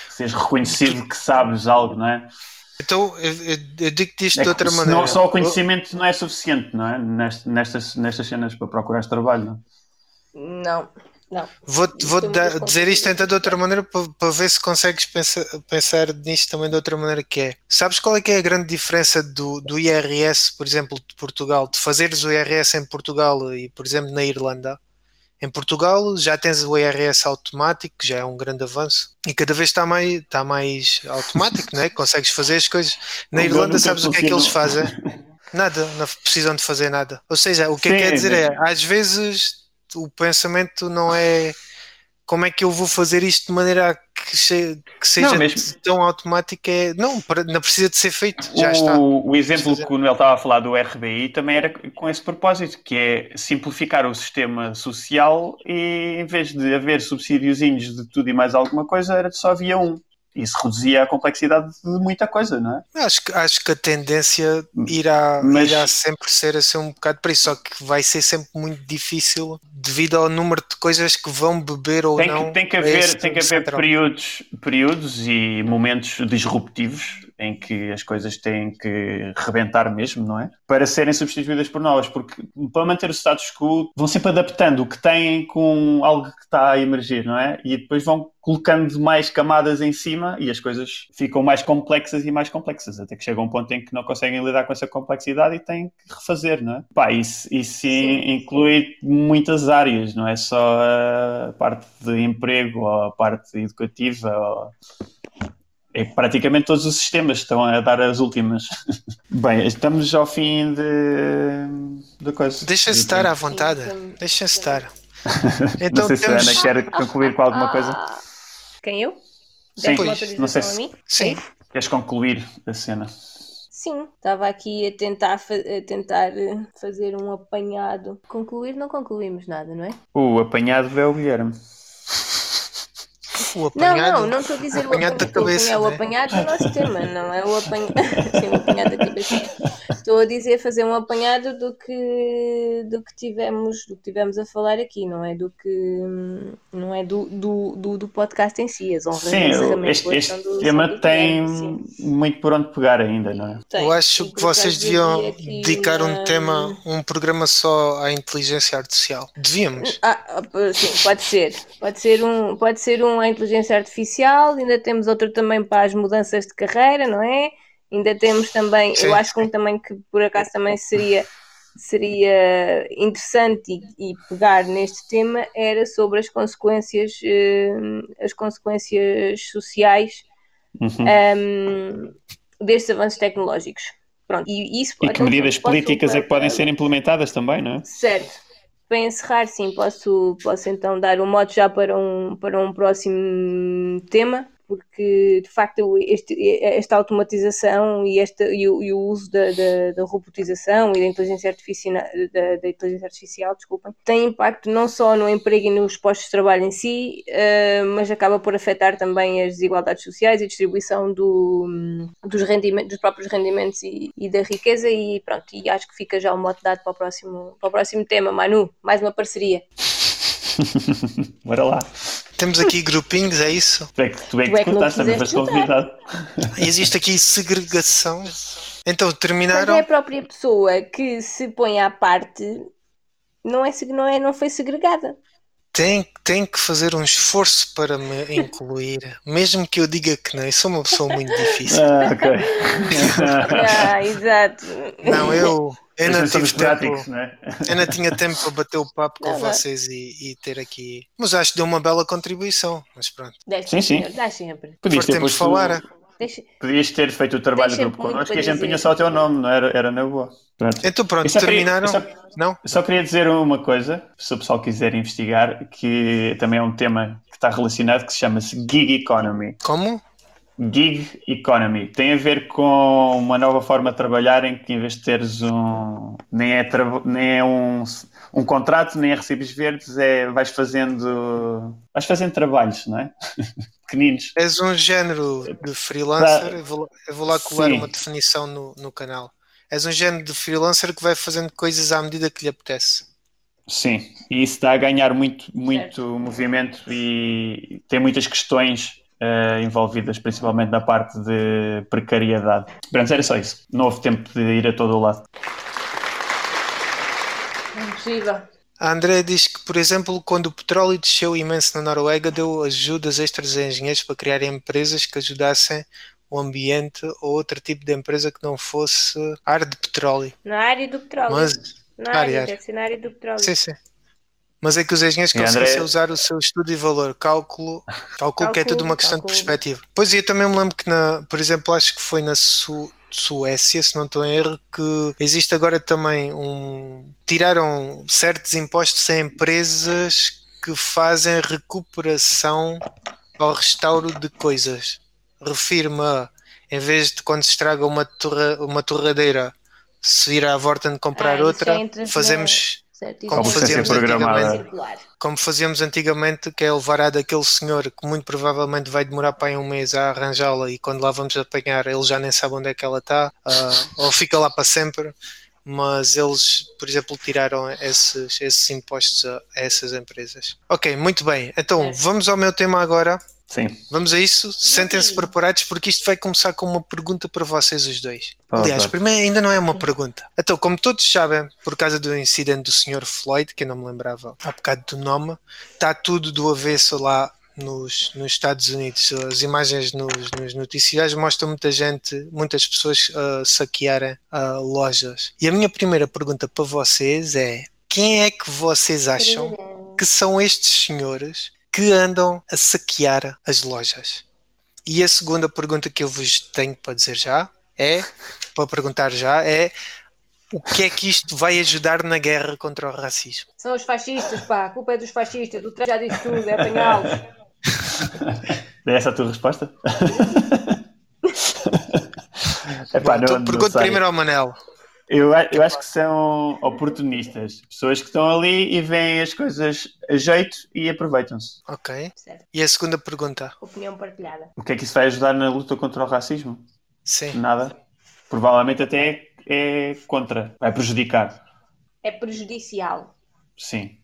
seres reconhecido que sabes algo, não é? Então, eu, eu digo-te isto é de outra maneira. Não, só o conhecimento não é suficiente, não é? Nestas, nestas cenas para procurar trabalho, não é? Não. Não. Vou, vou dar, dizer isto então de outra maneira para, para ver se consegues pensar, pensar nisto também de outra maneira que é. Sabes qual é que é a grande diferença do, do IRS, por exemplo, de Portugal, de fazeres o IRS em Portugal e, por exemplo, na Irlanda? Em Portugal já tens o IRS automático, que já é um grande avanço, e cada vez está mais, está mais automático, não é? Consegues fazer as coisas. Na Irlanda, sabes o que é que eles fazem? Nada, não precisam de fazer nada. Ou seja, o que é que quer dizer é, às vezes o pensamento não é como é que eu vou fazer isto de maneira que, que seja não, tão automática. É, não, não precisa de ser feito, já o, está. O exemplo que o Noel estava a falar do RBI também era com esse propósito, que é simplificar o sistema social e em vez de haver subsídiozinhos de tudo e mais alguma coisa, era só havia um isso reduzia a complexidade de muita coisa, não é? Acho que, acho que a tendência irá, Mas... irá sempre ser assim um bocado para isso, só que vai ser sempre muito difícil devido ao número de coisas que vão beber ou tem não. Que, tem que haver, tem que haver períodos, períodos e momentos disruptivos em que as coisas têm que rebentar mesmo, não é? Para serem substituídas por novas, porque para manter o status quo vão sempre adaptando o que têm com algo que está a emergir, não é? E depois vão colocando mais camadas em cima e as coisas ficam mais complexas e mais complexas, até que chega um ponto em que não conseguem lidar com essa complexidade e têm que refazer, não é? Pá, isso, isso inclui muitas áreas, não é só a parte de emprego ou a parte educativa ou é praticamente todos os sistemas estão a dar as últimas. Bem, estamos ao fim de, de coisa. Deixa-se estar à vontade. Deixa-se estar. Então, não sei temos... se a Ana quer concluir com alguma coisa. Quem eu? Sim, não sei se... Sim. Queres concluir a cena? Sim, estava aqui a tentar, a tentar eh, fazer um apanhado. Concluir, não concluímos nada, não é? O apanhado é o Guilherme. O Não, apanhado. não, não estou a dizer o apanhado da cabeça, é o né? apanhado do nosso tema, não é o apanhado, sim, o apanhado da cabeça. Estou a dizer fazer um apanhado do que do que tivemos, do que tivemos a falar aqui, não é do que não é do, do, do, do podcast em si, as honras Sim, este, este do- tema do tem sim. muito por onde pegar ainda, não é? Tem. Eu acho que vocês deviam aqui dedicar um uma- tema, um programa só à inteligência artificial. Devíamos. Ah, ah, sim, pode ser. Pode ser um, pode ser um à inteligência artificial, ainda temos outro também para as mudanças de carreira, não é? Ainda temos também, Sim. eu acho que um também que por acaso também seria seria interessante e, e pegar neste tema era sobre as consequências eh, as consequências sociais Uhum. ehm, destes avanços tecnológicos. Pronto, e isso E que então, medidas políticas é que podem ser implementadas também, não é? Certo. Para encerrar, sim, posso, posso então dar um mote já para um, para um próximo tema, porque de facto este- esta automatização e, e, o, e o uso da, da, da robotização e da inteligência artificial, da, da inteligência artificial desculpem, tem impacto não só no emprego e nos postos de trabalho em si, eh, mas acaba por afetar também as desigualdades sociais e a distribuição do, dos, rendimentos, dos próprios rendimentos e, e da riqueza e pronto, e acho que fica já o mote dado para o próximo, para o próximo tema. Manu, mais uma parceria. Bora lá. Temos aqui grupinhos, é isso? Tu é que, tu é que, Tu é que contaste, também foste convidado. Existe aqui segregação. Então, Quando é terminaram. a própria pessoa que se põe à parte, não, é, não, é, não foi segregada. Tem, tem que fazer um esforço para me incluir. Mesmo que eu diga que não, eu sou uma pessoa muito difícil. Ah, ok. Ah, exato. Não, eu, eu não Nós somos tive tempo. é? Não tinha tempo para bater o papo com Não, não. vocês e, e ter aqui. Mas acho que deu uma bela contribuição. Mas pronto. Sim, sim. Dá sempre. Podias ter, Temos de posto- falar. Deixa- podias ter feito o trabalho do Tem grupo connosco e a gente punha só o teu nome, não era, era na boa. Pronto. Então pronto, Eu só queria- terminaram? eu só- Não? Eu só queria dizer uma coisa, se o pessoal quiser investigar, que também é um tema que está relacionado, que se chama-se Gig Economy. Como? Gig Economy tem a ver com uma nova forma de trabalhar em que em vez de teres um nem é, nem é um, um contrato, nem é recibos verdes, é vais fazendo vais fazendo trabalhos, não é? Pequeninos. És um género de freelancer. Eu vou, eu vou lá colar Sim. uma definição no, no canal. És um género de freelancer que vai fazendo coisas à medida que lhe apetece. Sim, e isso está a ganhar muito, muito movimento e tem muitas questões eh, envolvidas, principalmente na parte de precariedade. Pronto, era só isso. Não houve tempo de ir a todo o lado. Impossível. A André diz que, por exemplo, quando o petróleo desceu imenso na Noruega, deu ajudas extras a engenheiros para criar empresas que ajudassem o ambiente ou outro tipo de empresa que não fosse área de petróleo. Na área do petróleo. Mas, na área, área. ser na área do petróleo. sim, sim. Mas é que os engenheiros E André- conseguissem usar o seu estudo e valor, cálculo, cálculo que é Cálculo, tudo uma questão cálculo. de perspectiva. Pois e eu também me lembro que, na, por exemplo, acho que foi na Su- Suécia, se não estou em erro, que existe agora também um. Tiraram certos impostos a empresas que fazem recuperação ao restauro de coisas. Refiro-me a, em vez de quando se estraga uma, torra, uma torradeira, se vir à volta de comprar Ah, isso outra, fazemos Certo, Como é fazíamos circular. como fazíamos antigamente, que é levar a daquele senhor que muito provavelmente vai demorar para um mês a arranjá-la e quando lá vamos apanhar ele já nem sabe onde é que ela está, ah, ou fica lá para sempre. Mas eles, por exemplo, tiraram esses, esses impostos a, a essas empresas. Ok, muito bem. Então Certo. vamos ao meu tema agora. Sim. Vamos a isso. Sentem-se preparados porque isto vai começar com uma pergunta para vocês os dois. Ah, Aliás, primeiro ainda não é uma pergunta. Então, como todos sabem, por causa do incidente do Sr. Floyd, que eu não me lembrava há bocado do nome, está tudo do avesso lá nos, nos Estados Unidos. As imagens nos, nos noticiários mostram muita gente, muitas pessoas a saquearem ah, lojas. E a minha primeira pergunta para vocês é: quem é que vocês acham que são estes senhores que andam a saquear as lojas? E a segunda pergunta que eu vos tenho para dizer já é, para perguntar já, é o que é que isto vai ajudar na guerra contra o racismo? São os fascistas, pá. A culpa é dos fascistas. O Trump já disse tudo, é apanhá-los. É essa a tua resposta? Epá, não, então, não pergunto sei. primeiro ao Manel. Eu, eu acho que são oportunistas. Pessoas que estão ali e veem as coisas a jeito e aproveitam-se. Ok. Certo. E a segunda pergunta? Opinião partilhada. O que é que isso vai ajudar na luta contra o racismo? Sim. Nada. Provavelmente até é contra. Vai prejudicar. É prejudicial. Sim.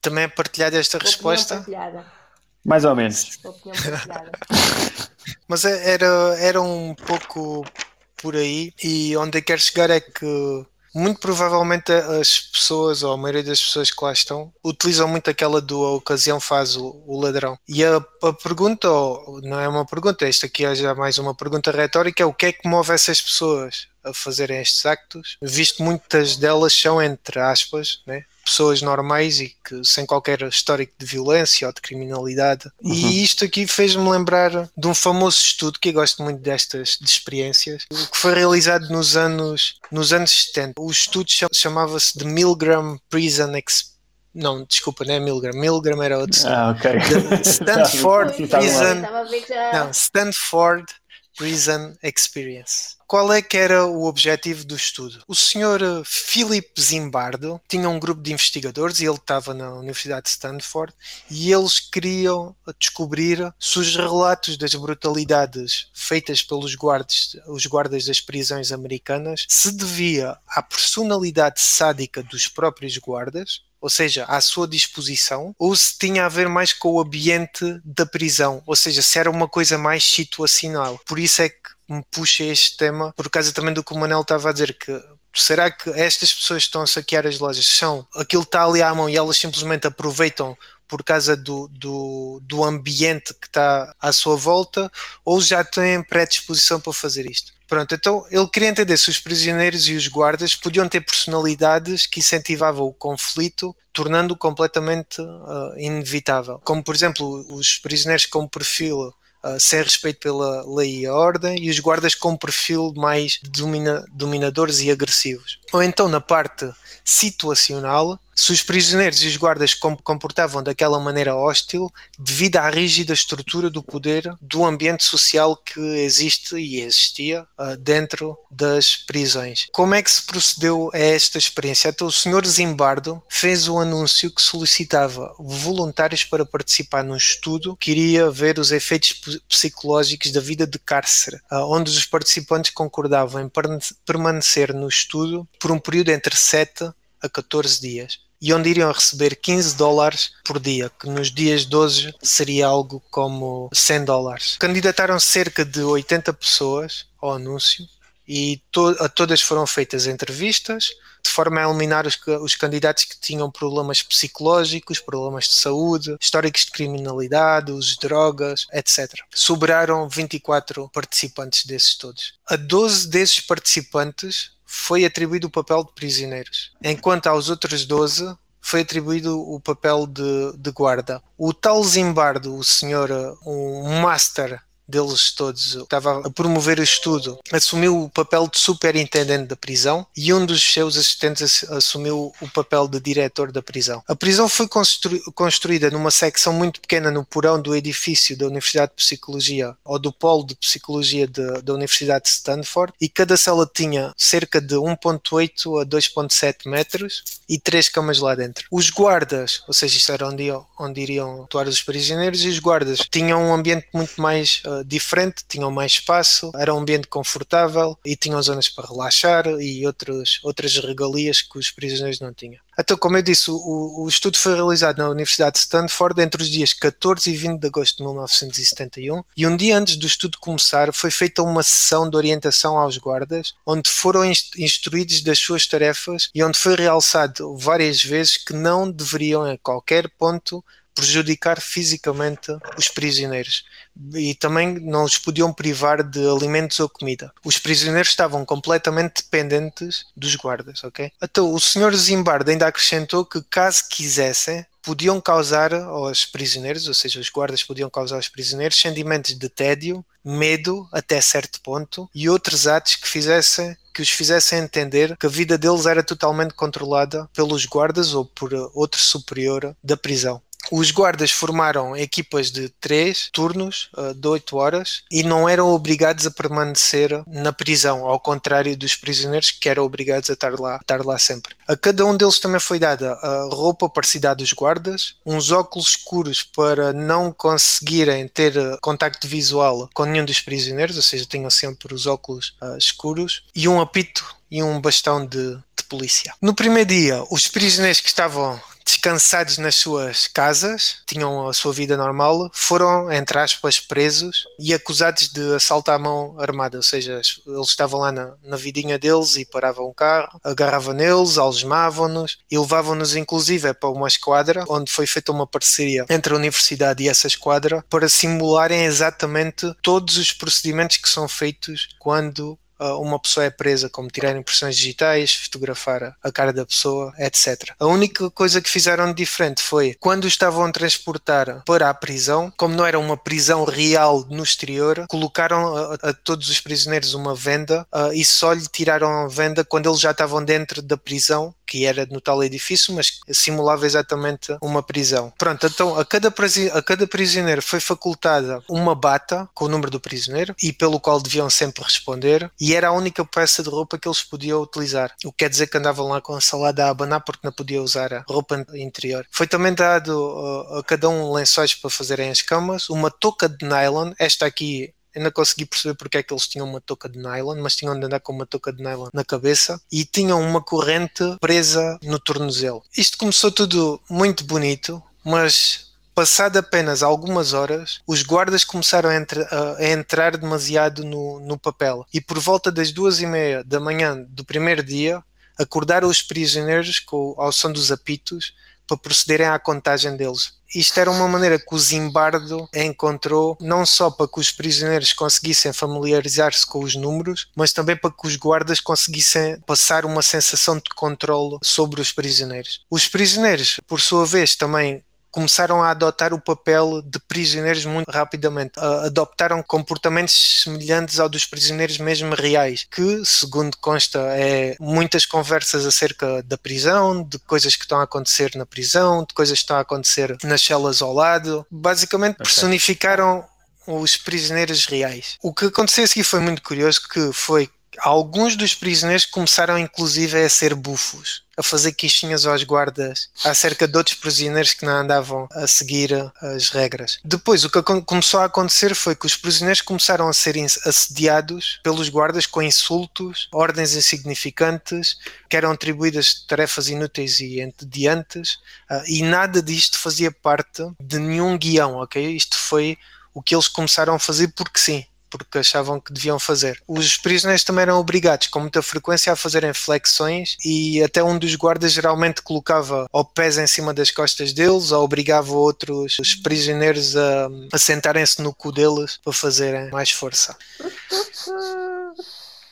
Também é partilhada esta Opinião resposta? partilhada. Mais ou menos. Opinião partilhada. Mas é- era, era um pouco por aí, e onde eu quero chegar é que muito provavelmente as pessoas, ou a maioria das pessoas que lá estão, utilizam muito aquela do a ocasião faz o, o ladrão. E a, a pergunta, ou não é uma pergunta, esta aqui é já mais uma pergunta retórica, é o que é que move essas pessoas a fazerem estes actos, visto muitas delas são, entre aspas, né, pessoas normais e que sem qualquer histórico de violência ou de criminalidade. Uhum. E isto aqui fez-me lembrar de um famoso estudo que eu gosto muito destas de experiências, que foi realizado nos anos nos anos 70. O estudo cham- chamava-se de Milgram Prison Experience. Não, desculpa, não é Milgram. Milgram era outro. Ah, ok. Stanford Prison já. não, Stanford Prison Experience. Qual é que era o objetivo do estudo? O senhor eh, Philip Zimbardo tinha um grupo de investigadores e ele estava na Universidade de Stanford e eles queriam descobrir se os relatos das brutalidades feitas pelos guardas, os guardas das prisões americanas se devia à personalidade sádica dos próprios guardas ou seja, à sua disposição, ou se tinha a ver mais com o ambiente da prisão, ou seja, se era uma coisa mais situacional. Por isso é que me puxa este tema, por causa também do que o Manel estava a dizer, que será que estas pessoas que estão a saquear as lojas são aquilo que está ali à mão e elas simplesmente aproveitam por causa do, do, do ambiente que está à sua volta, ou já têm predisposição para fazer isto? Pronto, então ele queria entender se os prisioneiros e os guardas podiam ter personalidades que incentivavam o conflito, tornando-o completamente uh, inevitável. Como, por exemplo, os prisioneiros com perfil uh, sem respeito pela lei e a ordem, e os guardas com perfil mais domina dominadores e agressivos. Ou então, na parte situacional, se os prisioneiros e os guardas com comportavam daquela maneira hostil devido à rígida estrutura do poder do ambiente social que existe e existia uh, dentro das prisões. Como é que se procedeu a esta experiência? Então o senhor Zimbardo fez um anúncio que solicitava voluntários para participar num estudo que iria ver os efeitos psicológicos da vida de cárcere, uh, onde os participantes concordavam em permanecer no estudo por um período entre 7 a 14 dias e onde iriam receber 15 dólares por dia, que nos dias de hoje seria algo como 100 dólares. Candidataram cerca de 80 pessoas ao anúncio e to a todas foram feitas entrevistas de forma a eliminar os, os, candidatos que tinham problemas psicológicos, problemas de saúde, históricos de criminalidade, uso de drogas, etc. Sobraram 24 participantes desses todos. A 12 desses participantes foi atribuído o papel de prisioneiros, enquanto aos outros 12 foi atribuído o papel de, de guarda. O tal Zimbardo, o senhor, um master deles todos, estava a promover o estudo, assumiu o papel de superintendente da prisão e um dos seus assistentes assumiu o papel de diretor da prisão. A prisão foi constru construída numa secção muito pequena no porão do edifício da Universidade de Psicologia ou do Polo de Psicologia de, da Universidade de Stanford e cada cela tinha cerca de 1.8 a 2.7 metros e três camas lá dentro. Os guardas, ou seja, isto era onde, onde iriam atuar os prisioneiros, e os guardas tinham um ambiente muito mais uh, diferente, tinham mais espaço, era um ambiente confortável e tinham zonas para relaxar e outros, outras regalias que os prisioneiros não tinham. Então, como eu disse, o, o, estudo foi realizado na Universidade de Stanford entre os dias 14 e 20 de agosto de 1971 e um dia antes do estudo começar foi feita uma sessão de orientação aos guardas onde foram instruídos das suas tarefas e onde foi realçado várias vezes que não deveriam a qualquer ponto prejudicar fisicamente os prisioneiros e também não os podiam privar de alimentos ou comida. Os prisioneiros estavam completamente dependentes dos guardas, ok? Então o senhor Zimbardo ainda acrescentou que caso quisessem podiam causar aos prisioneiros, ou seja, os guardas podiam causar aos prisioneiros sentimentos de tédio, medo até certo ponto e outros atos que fizessem que os fizessem entender que a vida deles era totalmente controlada pelos guardas ou por outro superior da prisão. Os guardas formaram equipas de três turnos uh, de 8 horas e não eram obrigados a permanecer na prisão, ao contrário dos prisioneiros que eram obrigados a estar lá, estar lá sempre. A cada um deles também foi dada roupa parecida dos guardas, uns óculos escuros para não conseguirem ter contacto visual com nenhum dos prisioneiros, ou seja, tinham sempre os óculos uh, escuros, e um apito e um bastão de, de polícia. No primeiro dia, os prisioneiros que estavam descansados nas suas casas, tinham a sua vida normal, foram, entre aspas, presos e acusados de assalto à mão armada. Ou seja, eles estavam lá na, na vidinha deles e paravam o carro, agarravam neles, algemavam-nos e levavam-nos, inclusive, para uma esquadra onde foi feita uma parceria entre a universidade e essa esquadra para simularem exatamente todos os procedimentos que são feitos quando uma pessoa é presa, como tirar impressões digitais, fotografar a cara da pessoa, etc. A única coisa que fizeram de diferente foi quando estavam a transportar para a prisão, como não era uma prisão real no exterior, colocaram a, a todos os prisioneiros uma venda uh, e só lhe tiraram a venda quando eles já estavam dentro da prisão que era no tal edifício, mas simulava exatamente uma prisão. Pronto, então a cada, a cada prisioneiro foi facultada uma bata com o número do prisioneiro e pelo qual deviam sempre responder, e era a única peça de roupa que eles podiam utilizar. O que quer dizer que andavam lá com a salada a abanar porque não podiam usar a roupa interior. Foi também dado uh, a cada um lençóis para fazerem as camas, uma touca de nylon, esta aqui ainda consegui perceber porque é que eles tinham uma touca de nylon, mas tinham de andar com uma touca de nylon na cabeça e tinham uma corrente presa no tornozelo. Isto começou tudo muito bonito, mas Passado apenas algumas horas, os guardas começaram a, a entrar demasiado no, no, papel e por volta das duas e meia da manhã do primeiro dia, acordaram os prisioneiros com, ao som dos apitos para procederem à contagem deles. Isto era uma maneira que o Zimbardo encontrou não só para que os prisioneiros conseguissem familiarizar-se com os números, mas também para que os guardas conseguissem passar uma sensação de controle sobre os prisioneiros. Os prisioneiros, por sua vez, também começaram a adotar o papel de prisioneiros muito rapidamente. adoptaram comportamentos semelhantes ao dos prisioneiros mesmo reais, que, segundo consta, é muitas conversas acerca da prisão, de coisas que estão a acontecer na prisão, de coisas que estão a acontecer nas celas ao lado. Basicamente personificaram os prisioneiros reais. O que aconteceu aqui foi muito curioso, que foi alguns dos prisioneiros começaram inclusive a ser bufos, a fazer quixinhas aos guardas acerca de outros prisioneiros que não andavam a seguir as regras. Depois, o que começou a acontecer foi que os prisioneiros começaram a ser assediados pelos guardas com insultos, ordens insignificantes, que eram atribuídas tarefas inúteis e entediantes, ah, e nada disto fazia parte de nenhum guião, ok? Isto foi o que eles começaram a fazer porque sim porque achavam que deviam fazer. Os prisioneiros também eram obrigados com muita frequência a fazerem flexões e até um dos guardas geralmente colocava o pés em cima das costas deles ou obrigava outros os prisioneiros a, a sentarem-se no cu deles para fazerem mais força.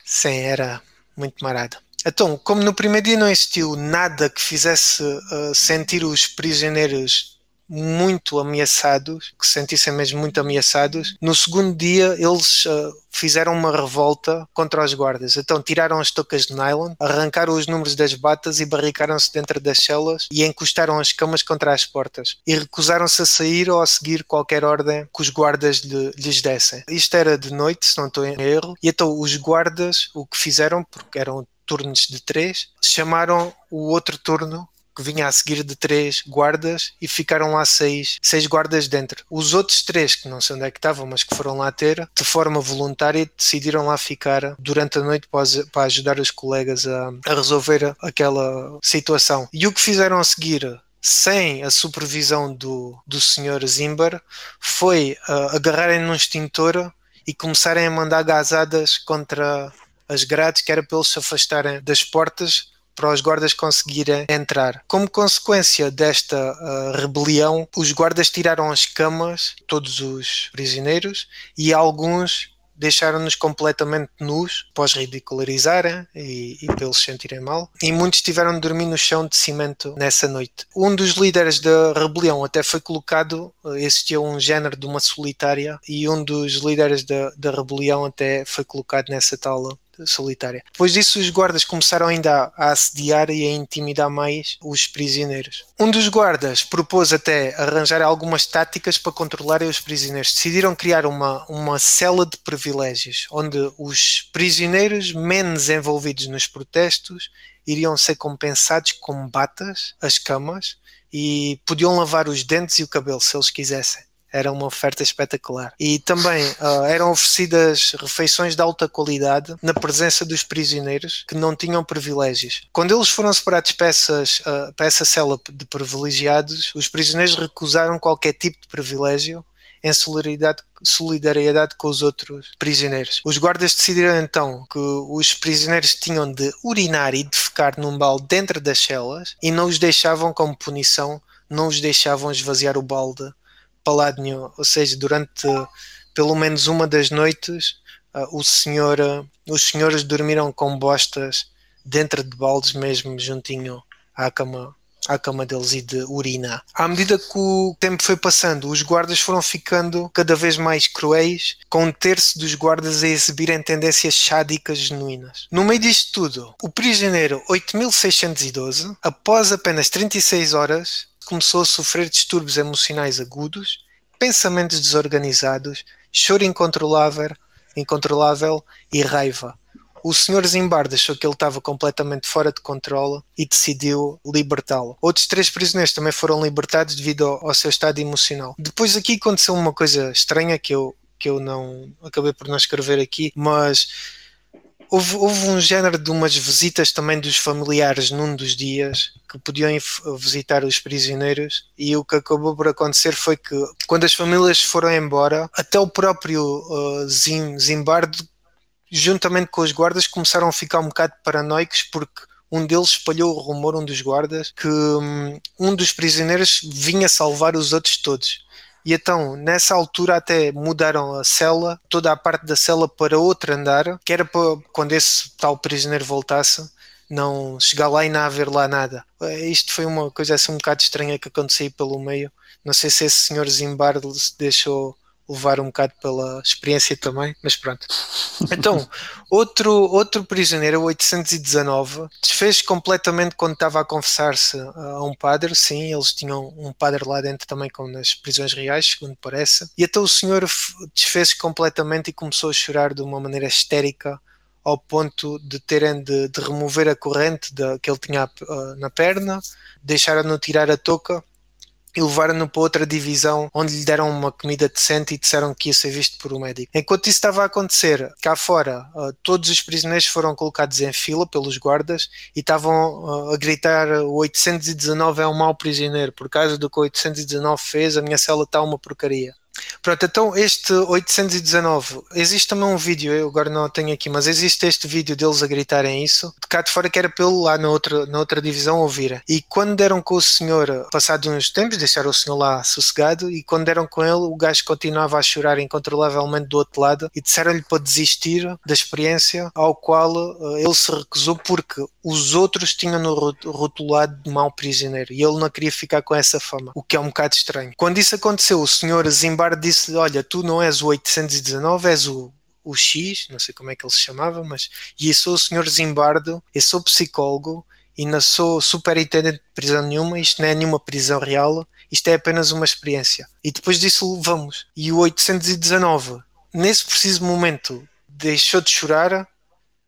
Sim, era muito marado. Então, como no primeiro dia não existiu nada que fizesse uh, sentir os prisioneiros muito ameaçados, que se sentissem mesmo muito ameaçados. No segundo dia, eles uh, fizeram uma revolta contra os guardas. Então, tiraram as tocas de nylon, arrancaram os números das batas e barricaram-se dentro das celas e encostaram as camas contra as portas. E recusaram-se a sair ou a seguir qualquer ordem que os guardas lhe, lhes dessem. Isto era de noite, se não estou em erro. E então, os guardas, o que fizeram, porque eram turnos de três, chamaram o outro turno que vinha a seguir de três guardas e ficaram lá seis, seis guardas dentro. Os outros três, que não sei onde é que estavam, mas que foram lá ter, de forma voluntária, decidiram lá ficar durante a noite para, ajudar os colegas a, a resolver aquela situação. E o que fizeram a seguir sem a supervisão do, do Sr. Zimbar, foi uh, agarrarem num extintor e começarem a mandar gazadas contra as grades, que era para eles se afastarem das portas para os guardas conseguirem entrar. Como consequência desta uh, rebelião, os guardas tiraram as camas, todos os prisioneiros, e alguns deixaram-nos completamente nus, após ridicularizarem e, e eles sentirem mal. E muitos tiveram de dormir no chão de cimento nessa noite. Um dos líderes da rebelião até foi colocado, existia um género de uma solitária, e um dos líderes da, da rebelião até foi colocado nessa tal solitária. Depois disso, os guardas começaram ainda a assediar e a intimidar mais os prisioneiros. Um dos guardas propôs até arranjar algumas táticas para controlarem os prisioneiros. Decidiram criar uma, uma cela de privilégios, onde os prisioneiros menos envolvidos nos protestos iriam ser compensados com batas, as camas, e podiam lavar os dentes e o cabelo se eles quisessem. Era uma oferta espetacular. E também uh, eram oferecidas refeições de alta qualidade na presença dos prisioneiros que não tinham privilégios. Quando eles foram separados para, essas, uh, para essa cela de privilegiados, os prisioneiros recusaram qualquer tipo de privilégio em solidariedade, solidariedade com os outros prisioneiros. Os guardas decidiram então que os prisioneiros tinham de urinar e defecar num balde dentro das celas e não os deixavam, como punição, não os deixavam esvaziar o balde para lado nenhum. Ou seja, durante pelo menos uma das noites, uh, o senhor, uh, os senhores dormiram com bostas dentro de baldes mesmo juntinho à cama à cama deles e de urina. À medida que o tempo foi passando, os guardas foram ficando cada vez mais cruéis, com um terço dos guardas a exibirem tendências sádicas genuínas. No meio disto tudo, o prisioneiro 8612, após apenas 36 horas, começou a sofrer distúrbios emocionais agudos, pensamentos desorganizados, choro incontrolável, incontrolável e raiva. O Sr. Zimbardo achou que ele estava completamente fora de controle e decidiu libertá-lo. Outros três prisioneiros também foram libertados devido ao, ao, seu estado emocional. Depois aqui aconteceu uma coisa estranha que eu, que eu não acabei por não escrever aqui, mas houve, houve um género de umas visitas também dos familiares num dos dias que podiam visitar os prisioneiros e o que acabou por acontecer foi que quando as famílias foram embora, até o próprio uh, Zim, Zimbardo juntamente com os guardas começaram a ficar um bocado paranoicos porque um deles espalhou o rumor, um dos guardas, que um, um dos prisioneiros vinha salvar os outros todos. E então, nessa altura, até mudaram a cela, toda a parte da cela para outro andar, que era para quando esse tal prisioneiro voltasse, não chegar lá e não haver lá nada. Isto foi uma coisa assim um bocado estranha que aconteceu pelo meio. Não sei se esse senhor Zimbardo se deixou levar um bocado pela experiência também, mas pronto. Então, outro, outro prisioneiro, 819, desfez completamente quando estava a confessar-se a um padre. Sim, eles tinham um padre lá dentro também, como nas prisões reais, segundo parece. E até o senhor desfez completamente e começou a chorar de uma maneira histérica ao ponto de terem de, de remover a corrente de, que ele tinha uh, na perna, deixaram-no tirar a touca e levaram-no para outra divisão onde lhe deram uma comida decente e disseram que ia ser visto por um médico. Enquanto isso estava a acontecer, cá fora, uh, todos os prisioneiros foram colocados em fila pelos guardas e estavam uh, a gritar: o 819 é um mau prisioneiro, por causa do que o 819 fez, a minha cela está uma porcaria. Pronto, então este 819, existe também um vídeo, eu agora não tenho aqui, mas existe este vídeo deles a gritarem isso, de cá de fora que era pelo lá na outra, na outra divisão ouvir. E quando deram com o senhor, passados uns tempos, deixaram o senhor lá sossegado, e quando deram com ele, o gajo continuava a chorar incontrolavelmente do outro lado e disseram-lhe para desistir da experiência, ao qual uh, ele se recusou porque os outros tinham-no rotulado de mau prisioneiro e ele não queria ficar com essa fama, o que é um bocado estranho. Quando isso aconteceu, o senhor Zimbardo disse: Olha, tu não és o 819, és o, o X, não sei como é que ele se chamava, mas e eu sou o senhor Zimbardo, eu sou psicólogo e não sou superintendente de prisão nenhuma, isto não é nenhuma prisão real, isto é apenas uma experiência. E depois disso levamos. E o 819, nesse preciso momento, deixou de chorar,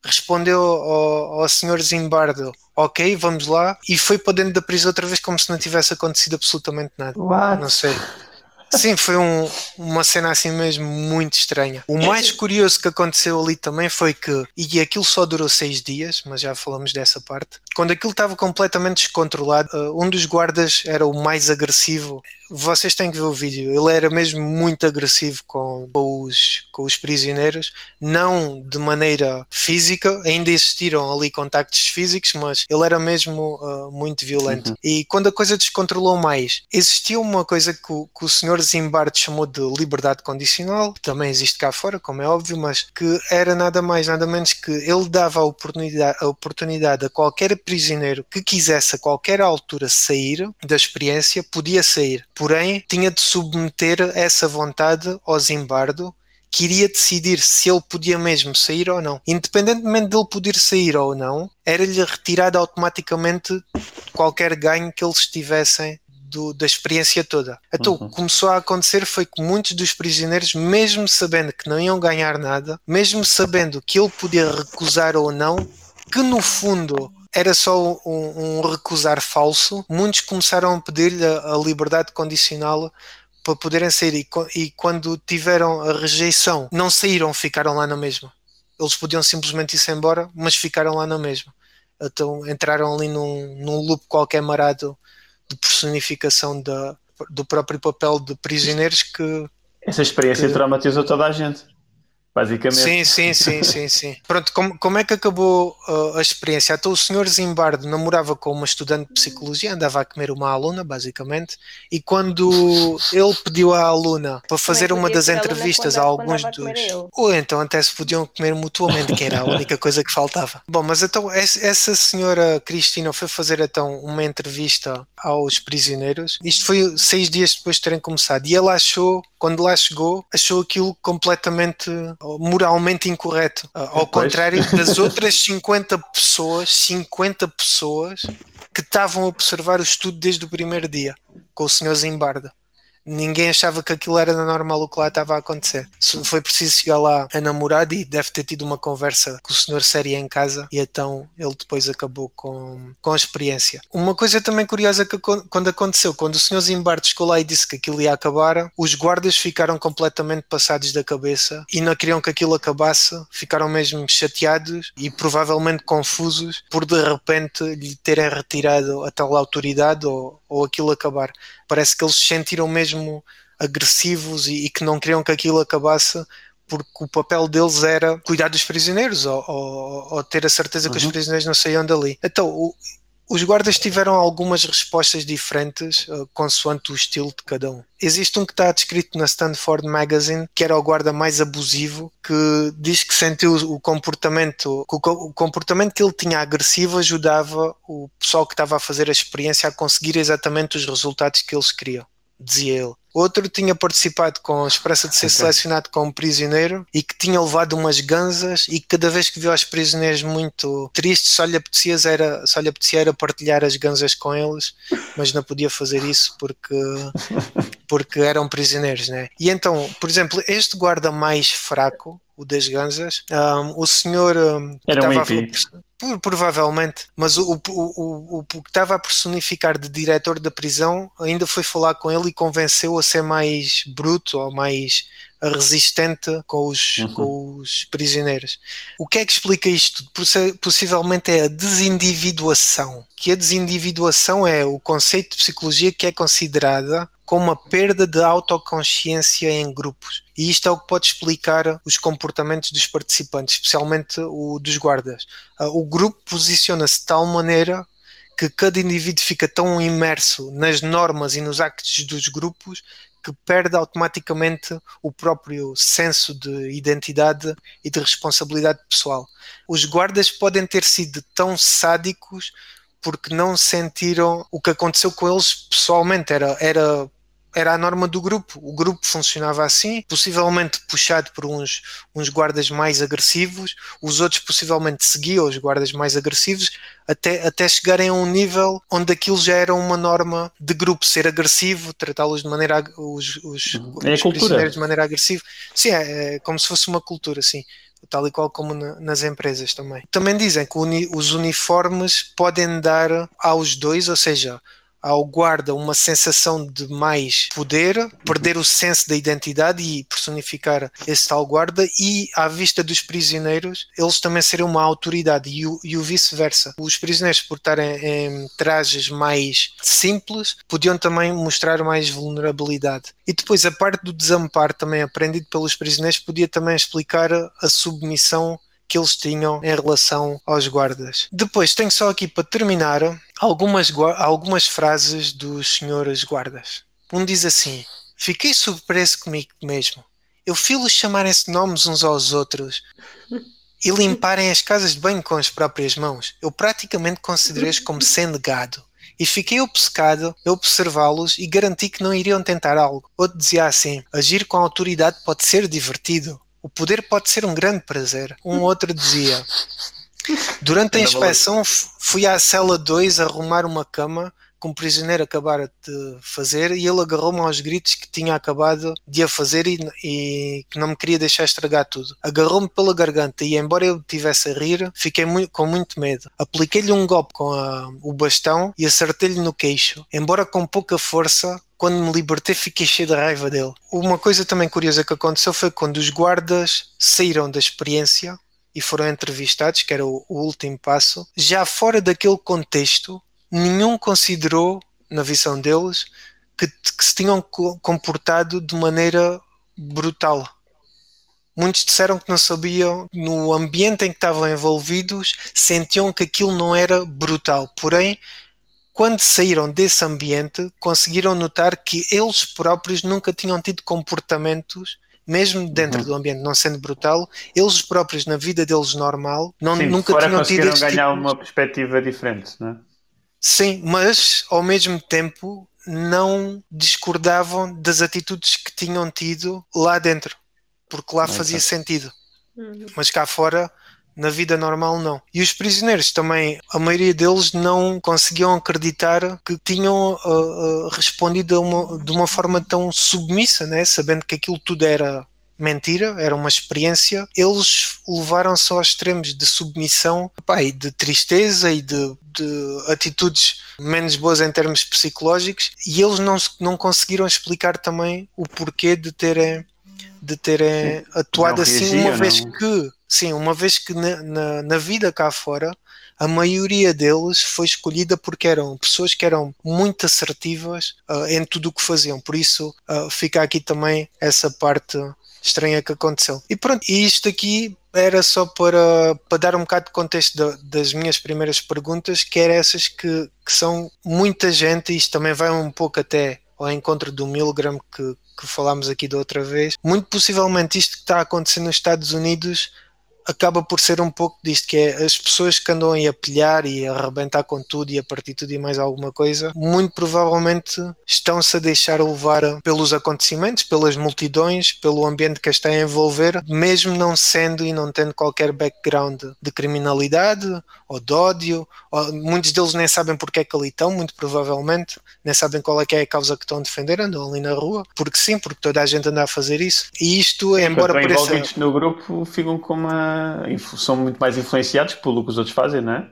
respondeu ao, ao senhor Zimbardo, ok, vamos lá, e foi para dentro da prisão outra vez como se não tivesse acontecido absolutamente nada. What? Não sei. Sim, foi um, uma cena assim mesmo muito estranha. O mais curioso que aconteceu ali também foi que, e aquilo só durou seis dias, mas já falamos dessa parte, quando aquilo estava completamente descontrolado, uh, um dos guardas era o mais agressivo. Vocês têm que ver o vídeo, ele era mesmo muito agressivo com, com, os, com os prisioneiros, não de maneira física, ainda existiram ali contactos físicos, mas ele era mesmo uh, muito violento. Uhum. E quando a coisa descontrolou mais, existia uma coisa que o, que o senhor Zimbardo chamou de liberdade condicional, também existe cá fora, como é óbvio, mas que era nada mais, nada menos que ele dava a oportunidade, a oportunidade a qualquer prisioneiro que quisesse a qualquer altura sair da experiência, podia sair. Porém, tinha de submeter essa vontade ao Zimbardo que iria decidir se ele podia mesmo sair ou não. Independentemente dele poder sair ou não, era-lhe retirado automaticamente qualquer ganho que eles tivessem do, da experiência toda. Então, Uhum. o que começou a acontecer foi que muitos dos prisioneiros, mesmo sabendo que não iam ganhar nada, mesmo sabendo que ele podia recusar ou não, que no fundo era só um, um recusar falso, muitos começaram a pedir-lhe a, a liberdade condicional para poderem sair e, e quando tiveram a rejeição, não saíram, ficaram lá na mesma. Eles podiam simplesmente ir-se embora, mas ficaram lá na mesma. Então entraram ali num, num loop qualquer marado de personificação da, do próprio papel de prisioneiros que Essa experiência Que- traumatizou toda a gente. Basicamente. Sim, sim, sim, sim, sim. Pronto, como, como é que acabou uh, a experiência? Então o senhor Zimbardo namorava com uma estudante de psicologia, andava a comer uma aluna, basicamente, e quando ele pediu à aluna para fazer uma das entrevistas quando- a alguns a comer dos. Ou então até se podiam comer mutuamente, que era a única coisa que faltava. Bom, mas então essa senhora Cristina foi fazer então uma entrevista aos prisioneiros. Isto foi seis dias depois de terem começado. E ela achou, quando lá chegou, achou aquilo completamente moralmente incorreto. Uh, Ao Pois. contrário das outras 50 pessoas, 50 pessoas que estavam a observar o estudo desde o primeiro dia, com o senhor Zimbarda. Ninguém achava que aquilo era normal o que lá estava a acontecer. Foi preciso chegar lá a namorada e deve ter tido uma conversa com o senhor séria em casa e então ele depois acabou com, com a experiência. Uma coisa também curiosa que quando aconteceu, quando o senhor Zimbardo chegou lá e disse que aquilo ia acabar, os guardas ficaram completamente passados da cabeça e não queriam que aquilo acabasse, ficaram mesmo chateados e provavelmente confusos por de repente lhe terem retirado a tal autoridade ou, ou aquilo acabar parece que eles se sentiram mesmo agressivos e, e que não queriam que aquilo acabasse porque o papel deles era cuidar dos prisioneiros ou, ou- ou ter a certeza que os Uhum. prisioneiros não saíam dali. Então, o- os guardas tiveram algumas respostas diferentes uh, consoante o estilo de cada um. Existe um que está descrito na Stanford Magazine, que era o guarda mais abusivo, que diz que sentiu o comportamento, que o comportamento que ele tinha agressivo ajudava o pessoal que estava a fazer a experiência a conseguir exatamente os resultados que eles queriam, dizia ele. Outro tinha participado com a esperança de ser Ok. selecionado como prisioneiro e que tinha levado umas ganzas e que cada vez que viu os prisioneiros muito tristes só lhe apetecia era, só lhe apetecia era partilhar as ganzas com eles, mas não podia fazer isso porque porque eram prisioneiros, né? E então, por exemplo, este guarda mais fraco, o das ganzas, um, o senhor um, Era um estava a- provavelmente, mas o, o, o, o, que estava a personificar de diretor da prisão ainda foi falar com ele e convenceu a ser mais bruto ou mais resistente com os, Uhum. com os prisioneiros. O que é que explica isto? Possi- Possivelmente é a desindividuação. Que a desindividuação é o conceito de psicologia que é considerada como uma perda de autoconsciência em grupos. E isto é o que pode explicar os comportamentos dos participantes, especialmente o dos guardas. Ah, O grupo posiciona-se de tal maneira que cada indivíduo fica tão imerso nas normas e nos actos dos grupos que perde automaticamente o próprio senso de identidade e de responsabilidade pessoal. Os guardas podem ter sido tão sádicos porque não sentiram o que aconteceu com eles pessoalmente. Era, era, era a norma do grupo. O grupo funcionava assim, possivelmente puxado por uns, uns guardas mais agressivos, os outros possivelmente seguiam os guardas mais agressivos, até, até chegarem a um nível onde aquilo já era uma norma de grupo, ser agressivo, tratá-los de maneira os, os, Uhum. É os prisioneiros de maneira agressiva. Sim, é, é como se fosse uma cultura, sim. Tal e qual como na- nas empresas também. Também dizem que uni- os uniformes podem dar aos dois, ou seja, ao guarda uma sensação de mais poder, perder o senso da identidade e personificar esse tal guarda, e à vista dos prisioneiros, eles também serem uma autoridade, e o, o vice-versa. Os prisioneiros, por estarem em trajes mais simples, podiam também mostrar mais vulnerabilidade. E depois a parte do desamparo, também aprendido pelos prisioneiros, podia também explicar a submissão que eles tinham em relação aos guardas. Depois tenho só aqui para terminar algumas, algumas frases dos senhores guardas. Um diz assim: Fiquei surpreso comigo mesmo. Eu fui-los chamarem-se nomes uns aos outros e limparem as casas de banho com as próprias mãos. Eu praticamente considerei-os como sendo gado. e fiquei obcecado a observá-los e garanti que não iriam tentar algo. Outro dizia assim: agir com autoridade pode ser divertido. O poder pode ser um grande prazer. Um outro dizia: Durante a inspeção, fui à cela 2 arrumar uma cama que um prisioneiro acabara de fazer e ele agarrou-me aos gritos que tinha acabado de a fazer e, e que não me queria deixar estragar tudo. Agarrou-me pela garganta e, embora eu tivesse a rir, fiquei muito, com muito medo. Apliquei-lhe um golpe com a, o bastão e acertei-lhe no queixo. Embora com pouca força, quando me libertei fiquei cheio de raiva dele. Uma coisa também curiosa que aconteceu foi quando os guardas saíram da experiência e foram entrevistados, que era o, o último passo, já fora daquele contexto, nenhum considerou, na visão deles, que, que se tinham comportado de maneira brutal. Muitos disseram que não sabiam, no ambiente em que estavam envolvidos, sentiam que aquilo não era brutal. Porém, quando saíram desse ambiente, conseguiram notar que eles próprios nunca tinham tido comportamentos mesmo dentro uhum. do ambiente não sendo brutal, eles próprios na vida deles normal não, Sim, nunca fora tinham tido tido ganhar tipo... uma perspectiva diferente, não é? Sim, mas ao mesmo tempo não discordavam das atitudes que tinham tido lá dentro, porque lá fazia sentido. Uhum. Mas cá fora na vida normal não. E os prisioneiros também, a maioria deles não conseguiam acreditar que tinham uh, uh, respondido uma, de uma forma tão submissa, né? sabendo que aquilo tudo era mentira, era uma experiência, eles levaram-se aos extremos de submissão pá, e de tristeza e de, de, atitudes menos boas em termos psicológicos e eles não, não conseguiram explicar também o porquê de terem de terem atuado assim uma vez não. que sim, uma vez que na, na, na vida cá fora a maioria deles foi escolhida porque eram pessoas que eram muito assertivas uh, em tudo o que faziam. Por isso uh, fica aqui também essa parte estranha que aconteceu. E pronto, e isto aqui era só para, para dar um bocado de contexto das minhas primeiras perguntas, que eram essas que, que são muita gente, e isto também vai um pouco até ao encontro do Milgram que, que falámos aqui da outra vez. Muito possivelmente isto que está a acontecer nos Estados Unidos acaba por ser um pouco disto, que é as pessoas que andam aí a pilhar e a arrebentar com tudo e a partir tudo e mais alguma coisa, muito provavelmente estão-se a deixar levar pelos acontecimentos, pelas multidões, pelo ambiente que as está a envolver, mesmo não sendo e não tendo qualquer background de criminalidade ou de ódio, ou, muitos deles nem sabem porque é que ali estão, muito provavelmente, nem sabem qual é que é a causa que estão a defender, andam ali na rua, porque sim, porque toda a gente anda a fazer isso. E isto, sim, embora pareça... envolvidos no grupo ficam com uma são muito mais influenciados pelo que os outros fazem, não é?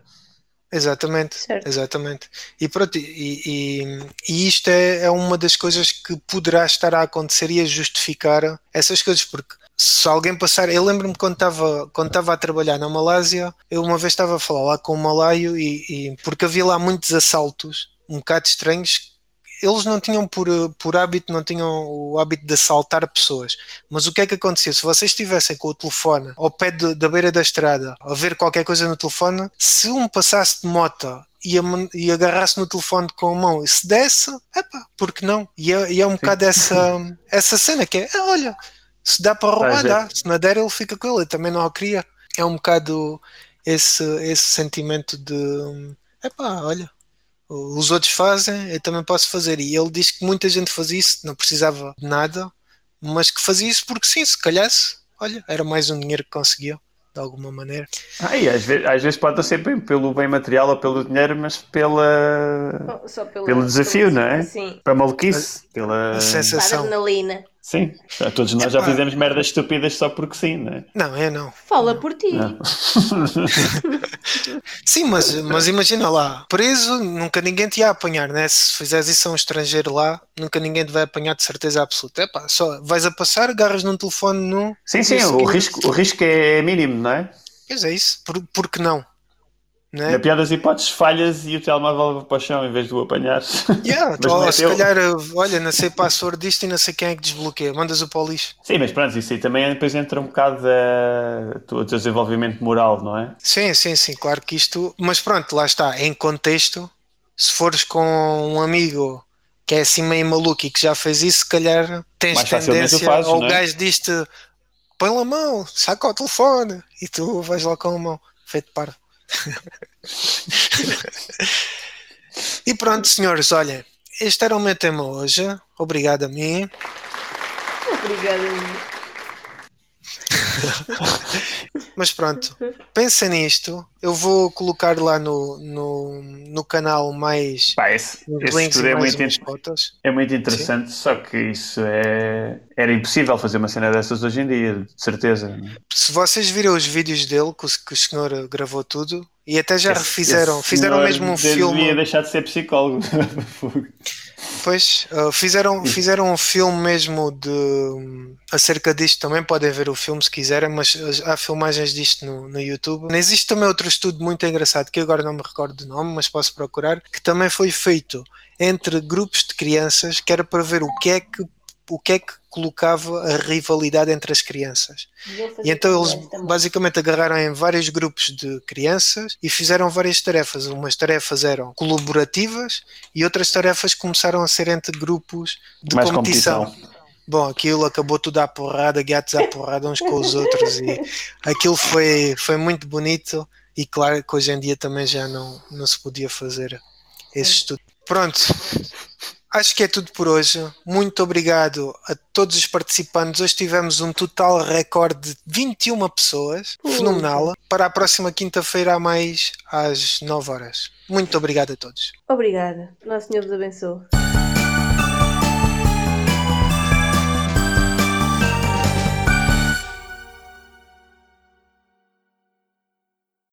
Exatamente, certo. exatamente. E pronto, e, e, e isto é, é, uma das coisas que poderá estar a acontecer e a justificar essas coisas, porque se alguém passar, eu lembro-me quando estava quando estava a trabalhar na Malásia, eu uma vez estava a falar lá com o malaio e, e porque havia lá muitos assaltos um bocado estranhos eles não tinham por, por hábito, não tinham o hábito de assaltar pessoas. Mas o que é que acontecia? Se vocês estivessem com o telefone ao pé de, da beira da estrada, a ver qualquer coisa no telefone, se um passasse de moto e, e agarrasse no telefone com a mão e se desse, epá, porque não? E é, e é um Sim. bocado essa, essa cena que é, ah, olha, se dá para roubar, dá. Se não der, ele fica com ele. Eu também não a queria. É um bocado esse, esse sentimento de, epá, olha, os outros fazem, eu também posso fazer. E ele diz que muita gente fazia isso, não precisava de nada, mas que fazia isso porque sim, se calhasse, olha, era mais um dinheiro que conseguia, de alguma maneira. Ah, e às vezes, às vezes pode ser bem pelo bem material ou pelo dinheiro, mas pela, pela, pelo desafio, não é? Sim. Para a maluquice, pela a sensação. adrenalina. Sim, todos nós já fizemos merdas estúpidas só porque sim, não é? Não, eu não. Fala por ti. sim, mas, mas imagina lá, preso, nunca ninguém te ia apanhar, né? Se fizeres isso a um estrangeiro lá, nunca ninguém te vai apanhar de certeza absoluta. Epá, só vais a passar, agarras num telefone no. Sim, sim, o risco, o risco é mínimo, não é? Pois é isso, por, por que não? Né? Na pior das hipóteses, falhas e o telemóvel vai para o chão em vez de o apanhar. Yeah, ou, é se teu... calhar, olha, não sei password disto e não sei quem é que desbloqueia, mandas o para o lixo. Sim, mas pronto, isso aí também depois entra um bocado do desenvolvimento moral, não é? Sim, sim, sim, claro que isto. Mas pronto, lá está, em contexto, se fores com um amigo que é assim meio maluco e que já fez isso, se calhar tens Mais tendência, fazes, ou o é? gajo diz-te põe lá a mão, saca o telefone e tu vais lá com a mão, feito para E pronto, senhores, olhem, este era o meu tema hoje. Obrigado a mim. Obrigada. Mas pronto, pensem nisto. Eu vou colocar lá no, no, no canal mais Pá, esse, esse é mais muito, fotos. é muito interessante, só que isso é. Era impossível fazer uma cena dessas hoje em dia, de certeza. Se vocês viram os vídeos dele, que o, que o senhor gravou tudo, e até já Esse- refizeram, esse fizeram mesmo um devia filme. deixar de ser psicólogo. Pois, uh, fizeram, fizeram um filme mesmo de hum, acerca disto também, podem ver o filme se quiserem, mas há filmagens disto no, no YouTube. Existe também outro estudo muito engraçado, que agora não me recordo do nome, mas posso procurar, que também foi feito entre grupos de crianças, que era para ver o que é que, o que, é que colocava a rivalidade entre as crianças. E então eles basicamente agarraram em vários grupos de crianças e fizeram várias tarefas. Umas tarefas eram colaborativas e outras tarefas começaram a ser entre grupos de Mais competição. competição. Bom, aquilo acabou tudo à porrada, gatos à porrada uns com os outros e aquilo foi, foi muito bonito e claro que hoje em dia também já não, não se podia fazer esse estudo. Pronto, acho que é tudo por hoje. Muito obrigado a todos os participantes. Hoje tivemos um total recorde de 21 pessoas. Fenomenal. Para a próxima quinta-feira há mais às 9 horas. Muito obrigado a todos. Obrigada. Nosso Senhor vos abençoe.